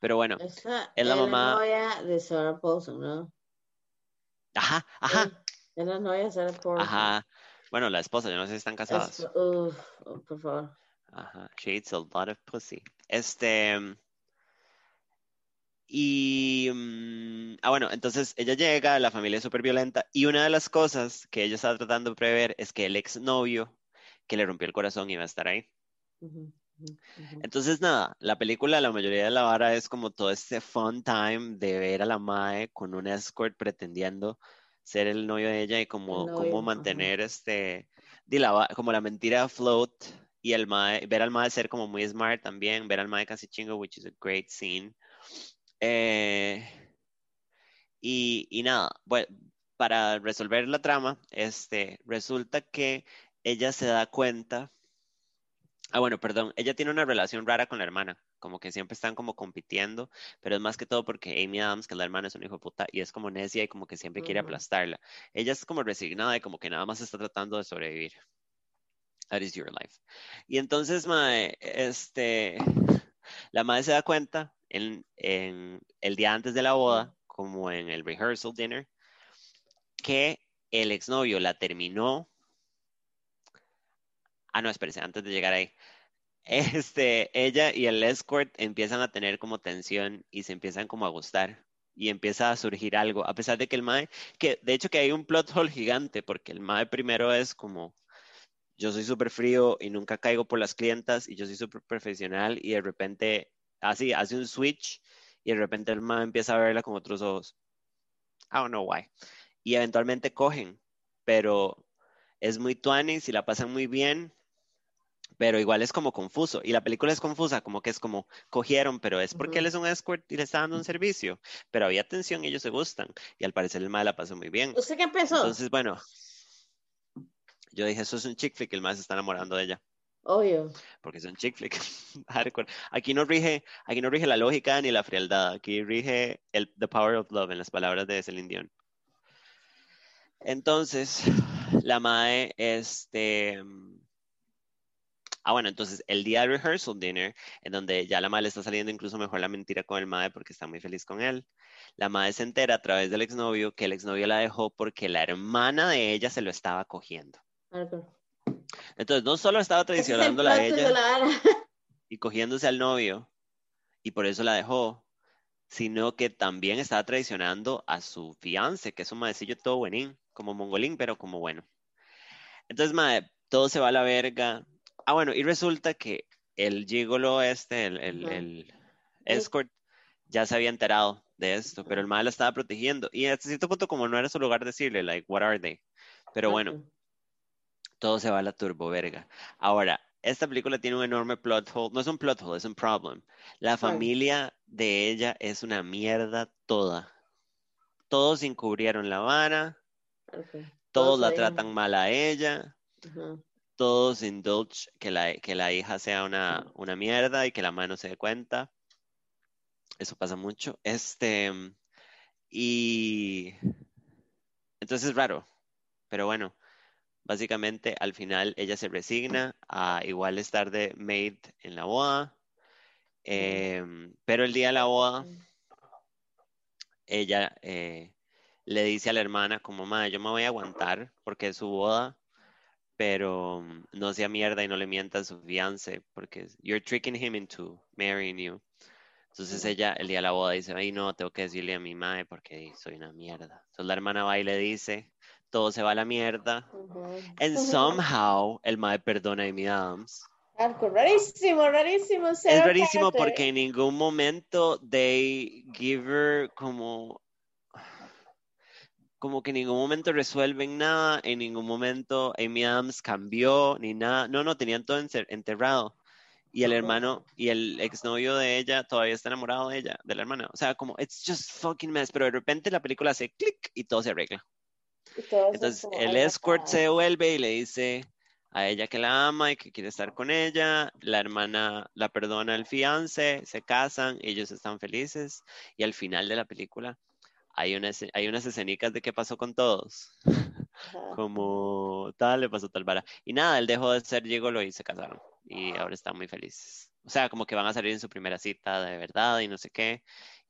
Pero bueno, Esa es la mamá. novia de Sarah Paulson, ¿no? Ajá, ajá, Es la novia de Sarah Paulson. ajá. Bueno, la esposa, yo no sé si están casadas. Es- uf, por favor. Ajá, she eats a lot of pussy. Este. Y. mm, ah, bueno, entonces ella llega, la familia es súper violenta. Y una de las cosas que ella está tratando de prever es que el exnovio que le rompió el corazón iba a estar ahí. Entonces, nada, la película, la mayoría de la vara es como todo este fun time de ver a la Mae con un escort pretendiendo ser el novio de ella y como, novio, mantener este, la como la mentira afloat y el Mae, ver al Mae ser como muy smart también, ver al Mae casi chingo, which is a great scene. Eh, y, y nada, bueno, para resolver la trama, este, resulta que ella se da cuenta Ah, bueno, perdón. Ella tiene una relación rara con la hermana, como que siempre están como compitiendo, pero es más que todo porque Amy Adams, que es la hermana, es un hijo de puta y es como necia y como que siempre quiere aplastarla. Ella es como resignada y como que nada más está tratando de sobrevivir. That is your life. Y entonces, mae, este, la madre se da cuenta en, el día antes de la boda, como en el rehearsal dinner, que el exnovio la terminó. Ah, no, espérese, antes de llegar ahí. Este, ella y el escort empiezan a tener como tensión y se empiezan como a gustar y empieza a surgir algo, a pesar de que el mae, que de hecho que hay un plot hole gigante, porque el mae primero es como, yo soy súper frío y nunca caigo por las clientas y yo soy súper profesional y de repente, así, hace un switch y de repente el mae empieza a verla con otros ojos. I don't know why. Y eventualmente cogen, pero es muy tuanis y la pasan muy bien, pero igual es como confuso. Y la película es confusa, como que es como cogieron, pero es porque Ujú. él es un escort y le está dando un servicio. Pero había tensión y ellos se gustan. Y al parecer el mae la pasó muy bien. ¿Usted qué empezó? Entonces, bueno, yo dije, eso es un chick flick, el mae se está enamorando de ella. Obvio. Porque es un chick flick. Hardcore. Aquí no rige, aquí no rige la lógica ni la frialdad. Aquí rige el the power of love, en las palabras de Celine Dion. Entonces, la mae, este. Ah, bueno, entonces el día de rehearsal dinner, en donde ya la mae le está saliendo incluso mejor la mentira con el mae porque está muy feliz con él. La mae se entera a través del exnovio que el exnovio la dejó porque la hermana de ella se lo estaba cogiendo. Entonces, no solo estaba traicionándola a ella y cogiéndose al novio, y por eso la dejó, sino que también estaba traicionando a su fiance, que es un maecillo todo buenín, como mongolín, pero como bueno. Entonces, mae, todo se va a la verga. Ah, bueno, y resulta que el gigolo este, el, el, el escort, ya se había enterado de esto, pero el mae la estaba protegiendo. Y hasta cierto punto, como no era su lugar decirle, like, what are they? Pero bueno. Todo se va a la turbo verga. Ahora, esta película tiene un enorme plot hole. No es un plot hole, es un problem. La familia de ella es una mierda toda. Todos encubrieron la vara, todos la tratan mal a ella, todos indulge que la, que la hija sea una, una mierda y que la mano se dé cuenta. Eso pasa mucho. Este, y entonces es raro, pero bueno, básicamente al final ella se resigna a igual estar de maid en la boda, em, pero el día de la boda ella eh, le dice a la hermana como, madre, yo me voy a aguantar porque es su boda, pero no sea mierda y no le mienta a su fiance porque you're tricking him into marrying you. Entonces ella el día de la boda dice, ay no, tengo que decirle a mi madre porque soy una mierda. Entonces la hermana va y le dice, todo se va a la mierda. Ujú. And somehow el mae perdona a Amy Adams. Rarísimo, rarísimo. Es rarísimo porque en ningún momento they give her como como que en ningún momento resuelven nada, en ningún momento Amy Adams cambió ni nada. No, no, tenían todo enterrado. Y el hermano y el exnovio de ella todavía está enamorado de ella, de la hermana. O sea, como it's just fucking mess, pero de repente la película hace clic y todo se arregla. Entonces el escort se devuelve y le dice a ella que la ama y que quiere estar con ella. La hermana la perdona al fiance, se casan, ellos están felices y al final de la película hay, hay unas escenicas de qué pasó con todos. Como tal, le pasó tal vara. Y nada, él dejó de ser Gigolo y se casaron. Y ahora están muy felices. O sea, como que van a salir en su primera cita de verdad y no sé qué.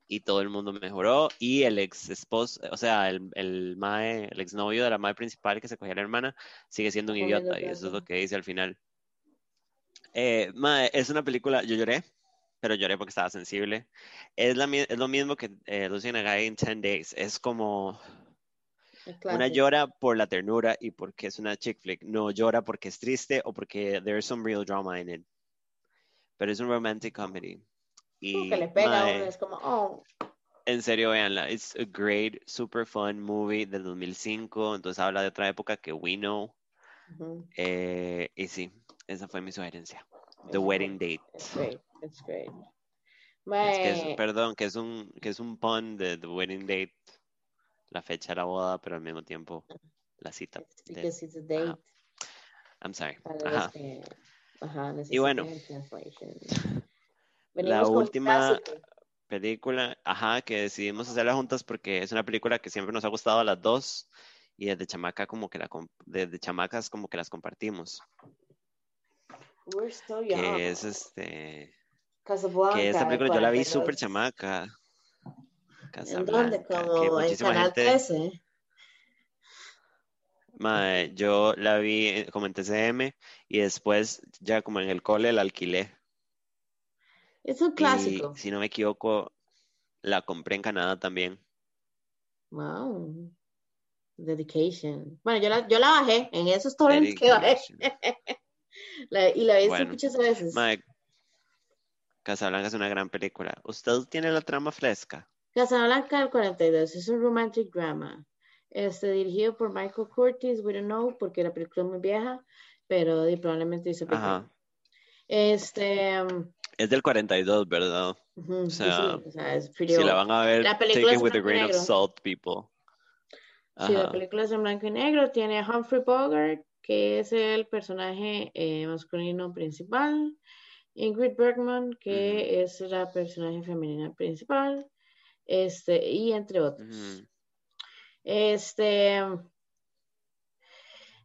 Y todo el mundo mejoró. Y el ex esposo, o sea, el, el mae, el exnovio de la madre principal que se cogía a la hermana, sigue siendo un idiota. Y eso es lo que dice al final. Eh, mae, es una película, yo lloré, pero lloré porque estaba sensible. Es, la, es lo mismo que eh, Lucy Guy en 10 Days. Es como una llora por la ternura y porque es una chick flick. No llora porque es triste o porque there's some real drama in it pero es un romantic comedy. Y, que le pega a uno, es como, oh. En serio, véanla. It's a great, super fun movie del 2005. Entonces habla de otra época que we know. eh, y sí, esa fue mi sugerencia. The Wedding Date. It's great. It's great. Es que es, perdón, que es un que es un pun de The Wedding Date, la fecha de la boda, pero al mismo tiempo la cita. Because it's a date. I'm sorry. Ajá. Ajá, y bueno, la última película, ajá, que decidimos hacerla juntas porque es una película que siempre nos ha gustado a las dos y desde chamaca como que la desde chamacas como que las compartimos. que es este que esta película yo la vi súper chamaca. Casablanca, ¿En dónde? Como en Canal 13 yo la vi como en TCM y después ya como en el cole la alquilé. Es un clásico. si no me equivoco, la compré en Canadá también. Wow. Dedication. Bueno, yo la, yo la bajé en esos torrents que bajé. y la he visto muchas veces. Casablanca es una gran película. ¿Usted tiene la trama fresca? Casablanca del 42 es un romantic drama este, dirigido por Michael Curtis, we don't know, porque la película es muy vieja, pero probablemente hizo Este. Um, es del 42, ¿verdad? o, sea, si la van a ver, la película take it with a grain of salt, people. Sí, la película es en blanco y negro. Tiene a Humphrey Bogart, que es el personaje eh, masculino principal. Ingrid Bergman, que es la personaje femenina principal. Este, y entre otros. Este,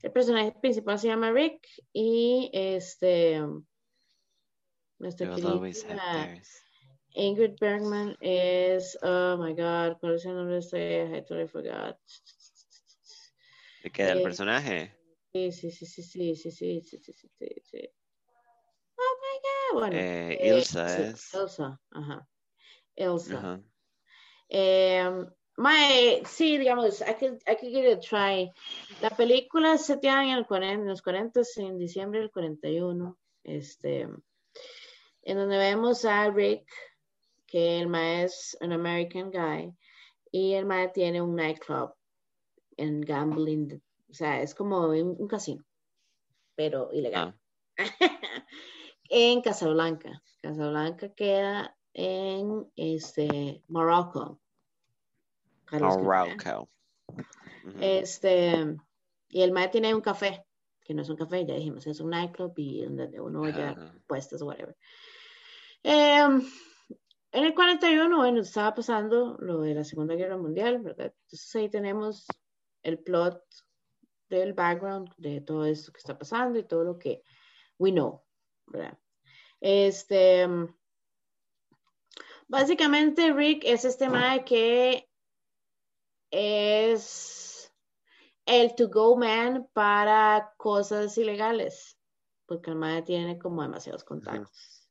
el personaje principal se llama Rick y este, nuestra Ingrid Bergman es, oh my god, ¿cuál es el nombre de este? I totally forgot. ¿De qué? ¿Del personaje? Sí, sí, sí, sí, sí, sí, sí, sí, sí, sí, sí. Oh my god, bueno. Eh, Ilsa es. Elsa, ajá. Elsa. Ajá. Eh, My, sí, digamos, I could, I could give it a try. La película se tiene en, el 40, en los 40, en diciembre del 41, este, en donde vemos a Rick, que el mae es un American guy, y el mae tiene un nightclub en gambling, o sea, es como un, casino, pero ilegal. Ah. en Casablanca. Casablanca queda en este, Morocco. Este, y el mae tiene un café, que no es un café, ya dijimos, es un nightclub y donde uno ya puestos o whatever. Em, en el 41, bueno, estaba pasando lo de la Segunda Guerra Mundial, ¿verdad? Entonces ahí tenemos el plot del background de todo esto que está pasando y todo lo que we know, ¿verdad? Este, básicamente Rick es este mae que es el to-go man para cosas ilegales, porque el madre tiene como demasiados contactos.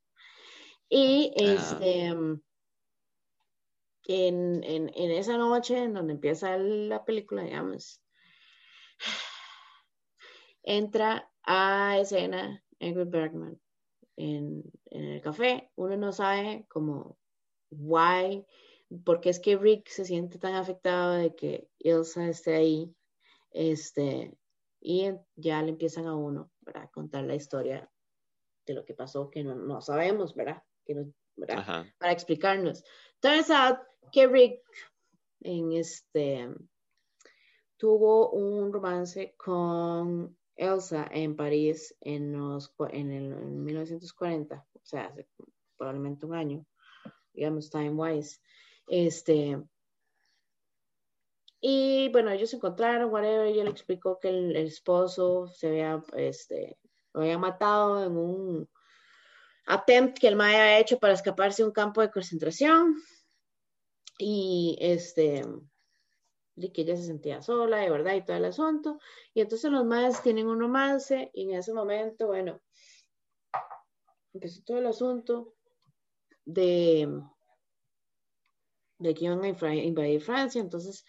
Y este, en, en, esa noche en donde empieza la película, digamos, entra a escena Ingrid Bergman en, en el café. Uno no sabe como why porque es que Rick se siente tan afectado de que Elsa esté ahí, este, y ya le empiezan a uno, ¿verdad? Contar la historia de lo que pasó, que no, sabemos, ¿verdad? Que Para explicarnos. Turns out que Rick en este tuvo un romance con Elsa en París en, los, en, el, en 1940, o sea, hace probablemente un año, digamos, time wise. Este, Y bueno, ellos se encontraron, whatever, y él explicó que el, esposo se había, este, lo había matado en un attempt que el Mae había hecho para escaparse de un campo de concentración. Y este, de que ella se sentía sola, de verdad, y todo el asunto. Y entonces los Maes tienen un romance, y en ese momento, bueno, empezó todo el asunto de, de que iban a invadir Francia, entonces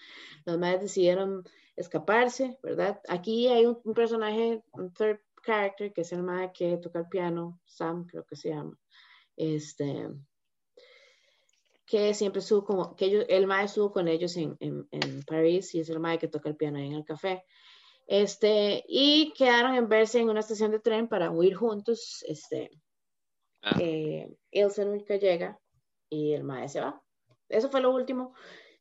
los Maes decidieron escaparse, ¿verdad? Aquí hay un, personaje, un third character, que es el Mae que toca el piano, Sam creo que se llama, este, que siempre estuvo como, que ellos, el Mae estuvo con ellos en, en, en París y es el Mae que toca el piano ahí en el café. Este, y quedaron en verse en una estación de tren para huir juntos, este, Ah. Eh, Ilse nunca llega y el maestro se va. Eso fue lo último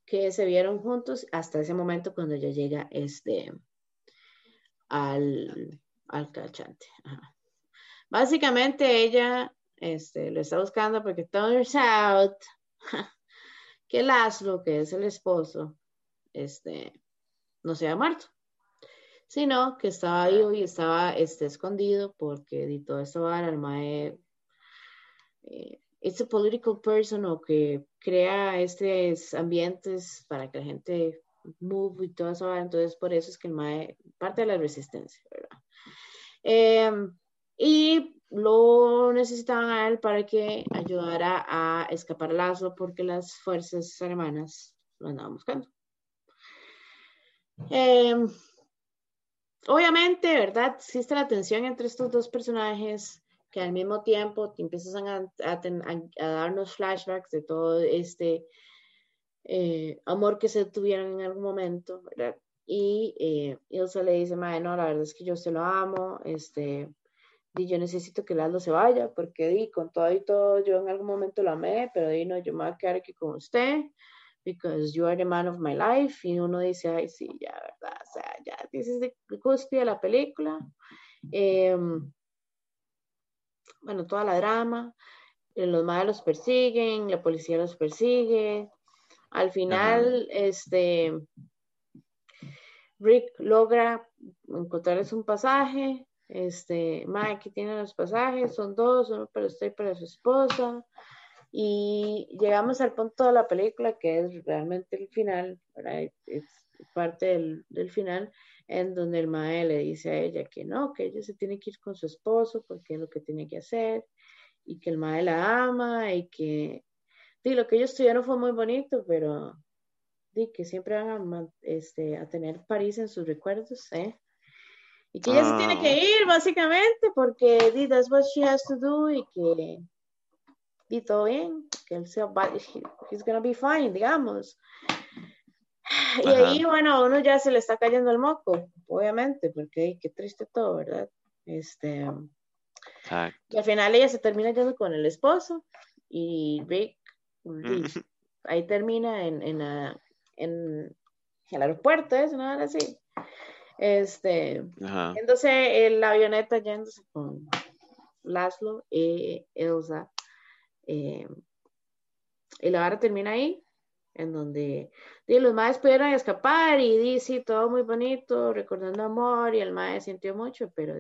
que se vieron juntos hasta ese momento cuando ella llega este, al, al cachante. Básicamente ella este, lo está buscando porque turns out que Laszlo, que es el esposo, este, no se ha muerto, sino que estaba vivo y estaba este, escondido porque di todo esto va al mae eh, este political person o que crea estos ambientes para que la gente move y todo eso, entonces por eso es que el MAE parte de la resistencia, ¿verdad? Em, y lo necesitaban a él para que ayudara a escapar Lazo porque las fuerzas alemanas lo andaban buscando. Em, obviamente, ¿verdad? Existe la tensión entre estos dos personajes que al mismo tiempo te empiezas a, a, darnos flashbacks de todo este eh, amor que se tuvieron en algún momento, ¿verdad? Y eh, Ilsa le dice, madre, no, la verdad es que yo se lo amo, este, y yo necesito que Lalo se vaya, porque di, con todo y todo, yo en algún momento lo amé, pero di, no, yo me voy a quedar aquí con usted, because you are the man of my life, y uno dice, ay, sí, ya, verdad, o sea, ya, dices de cúspide de la película, eh, bueno, toda la drama, eh, los malos los persiguen, la policía los persigue. Al final, este, Rick logra encontrarles un pasaje. Este, Mike tiene los pasajes, son dos, uno para usted y para su esposa. Y llegamos al punto de la película que es realmente el final, es parte del, del final, en donde el mae le dice a ella que no, que ella se tiene que ir con su esposo porque es lo que tiene que hacer y que el mae la ama y que sí, lo que ellos tuvieron fue muy bonito, pero sí, que siempre van a, este, a tener París en sus recuerdos, ¿eh? Y que ella se tiene que ah. ir, básicamente, porque di, that's what she has to do y que di todo bien, que él se va, he's gonna be fine, digamos. Y ahí, bueno, uno ya se le está cayendo el moco, obviamente, porque qué triste todo, ¿verdad? Este, y al final ella se termina yendo con el esposo y Rick, ahí termina en, en, en, el aeropuerto, eso, ¿no? Así. Este, entonces la avioneta yéndose con Laszlo y Elsa. Eh, y la vara termina ahí en donde los maes pudieron escapar y dice todo muy bonito, recordando amor y el mae sintió mucho, pero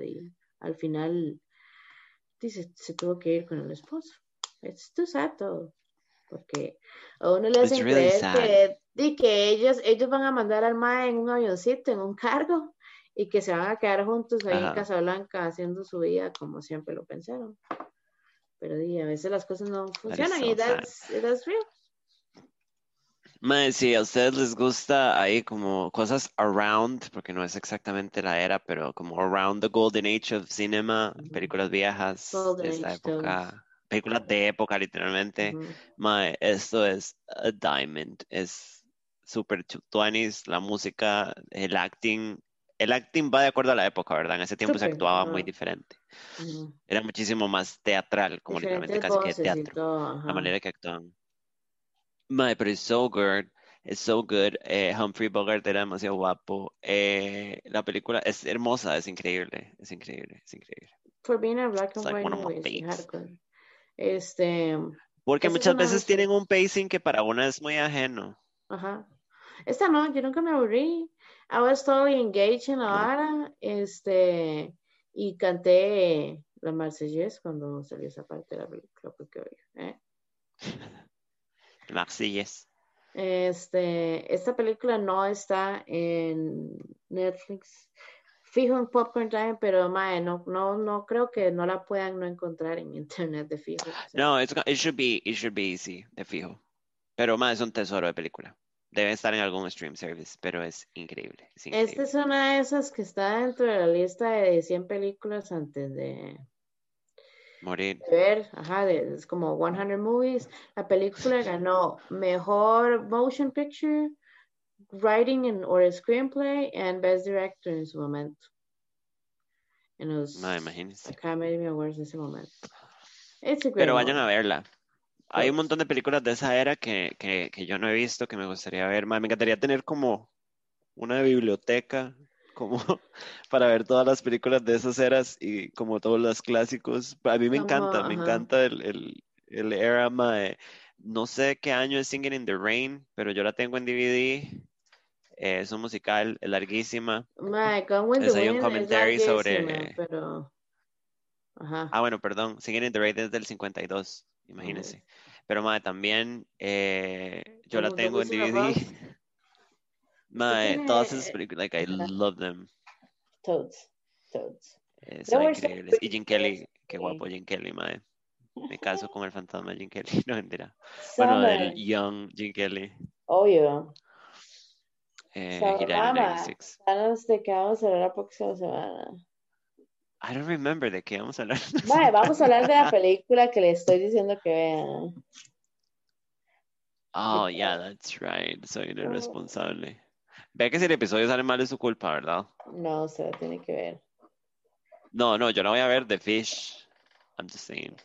al final dice, se tuvo que ir con el esposo. Es tu sato, porque a uno le hacen creer que, que ellos, ellos van a mandar al mae en un avioncito, en un cargo, y que se van a quedar juntos ahí en Casablanca haciendo su vida como siempre lo pensaron. Pero a veces las cosas no funcionan y that's, that's real. Mae, si a ustedes les gusta ahí como cosas around, porque no es exactamente la era, pero como around the golden age of cinema, películas viejas de esa época, películas de época literalmente, mae, esto es a diamond, es super 20 la música, el acting, el acting va de acuerdo a la época, ¿verdad? En ese tiempo se actuaba muy diferente. Era muchísimo más teatral, como literalmente casi que teatro, la manera que actuaban. My, pero es so good. Es so good. Eh, Humphrey Bogart era demasiado guapo. Eh, la película es hermosa, es increíble. Es increíble, es increíble. For being a black and white Este. Porque muchas veces tienen un pacing que para una es muy ajeno. Ajá. Esta no, yo nunca me aburrí. Was totally engaged en la vara, este, y canté la Marseillaise cuando salió esa parte de la película, porque ¿eh? Marseillaise. Este, esta película no está en Netflix. Fijo en Popcorn Time, pero mae, no, no, no creo que no la puedan no encontrar en internet de fijo. No, it should be, it should be easy, de fijo. Pero más es un tesoro de película. Debe estar en algún stream service, pero es increíble, Esta es una de esas que está dentro de la lista de 100 películas antes de morir. De ver, ajá, es como 100 movies. La película ganó mejor motion picture, writing and, or screenplay, and best director en su momento. En los no, imagínense. Academy Awards en ese momento. Pero vayan a verla. Hay un montón de películas de esa era que, que, que yo no he visto, que me gustaría ver. me encantaría tener como una biblioteca, como para ver todas las películas de esas eras y como todos los clásicos. A mí me encanta, me encanta el, el, el era, no sé qué año es Singing in the Rain, pero yo la tengo en DVD. Es un musical, larguísima. es, hay un comentario sobre... Pero... Ah, bueno, perdón. Singing in the Rain es del 52, imagínense. Pero madre, también eh, yo la tengo en DVD. Madre, todas esas películas, like, I love them. Toads, toads. Son increíbles. Y Jim Kelly, qué guapo Jim Kelly, madre. Me caso con el fantasma de Jim Kelly, no mentira. Bueno, del Young Jim Kelly. Obvio. Eh, so, de qué vamos a hablar la próxima semana. I don't remember de qué vamos a hablar. Vale, vamos a hablar de la película que le estoy diciendo que vean. Oh, yeah, that's right. Soy el responsable. Ve que si el episodio sale mal es su culpa, ¿verdad? No, se la tiene que ver. No, no, yo no voy a ver The Fish. I'm just saying.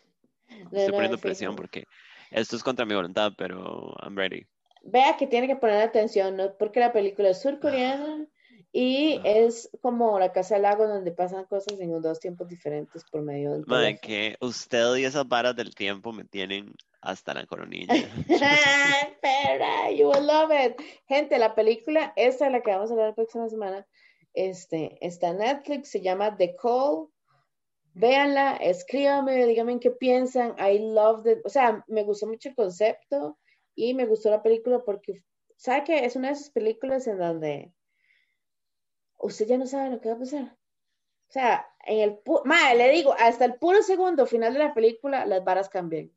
Estoy poniendo presión porque esto es contra mi voluntad, pero I'm ready. Vea que tiene que poner atención, ¿no? Porque la película es surcoreana y es como la casa del lago donde pasan cosas en dos tiempos diferentes por medio del Madre, que usted y esas varas del tiempo me tienen hasta la coronilla. Espera, you will love it. Gente, la película, esta es la que vamos a ver la próxima semana, este, está en Netflix, se llama The Call. Véanla, escríbanme, díganme qué piensan. I love it. O sea, me gustó mucho el concepto y me gustó la película porque, ¿sabe qué? Es una de esas películas en donde usted ya no sabe lo que va a pasar. O sea, en el madre, le digo, hasta el puro segundo final de la película, las varas cambian.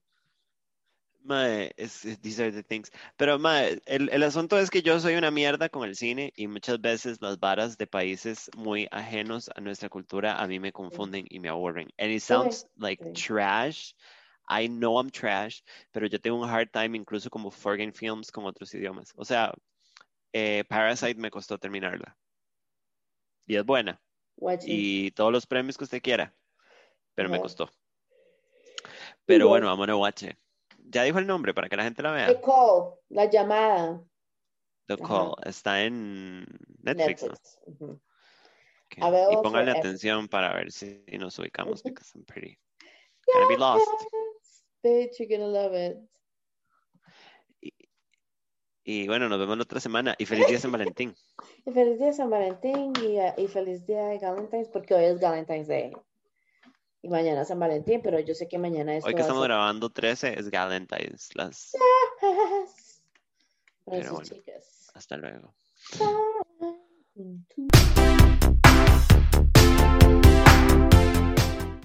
Mae, es, these are the things. Pero mae, el, el, asunto es que yo soy una mierda con el cine y muchas veces las varas de países muy ajenos a nuestra cultura a mí me confunden y me aburren. And it sounds like trash. I know I'm trash, pero yo tengo un hard time incluso como foreign films con otros idiomas. O sea, eh, Parasite me costó terminarla y es buena. Y todos los premios que usted quiera, pero me costó. Pero bueno, vamos a watch Ya dijo el nombre para que la gente la vea. The Call, la llamada. The Call, está en Netflix, ¿no? Y pónganle atención para ver si nos ubicamos, porque I'm pretty gonna be lost. Bitch, you're gonna love it. Y bueno, nos vemos la otra semana. Y feliz día San Valentín. y feliz día San Valentín y, feliz día de Valentine's, porque hoy es Valentine's Day. Y mañana San Valentín, pero yo sé que mañana es. Hoy que estamos grabando 13 es Valentine's. Las... Pero bueno, hasta luego.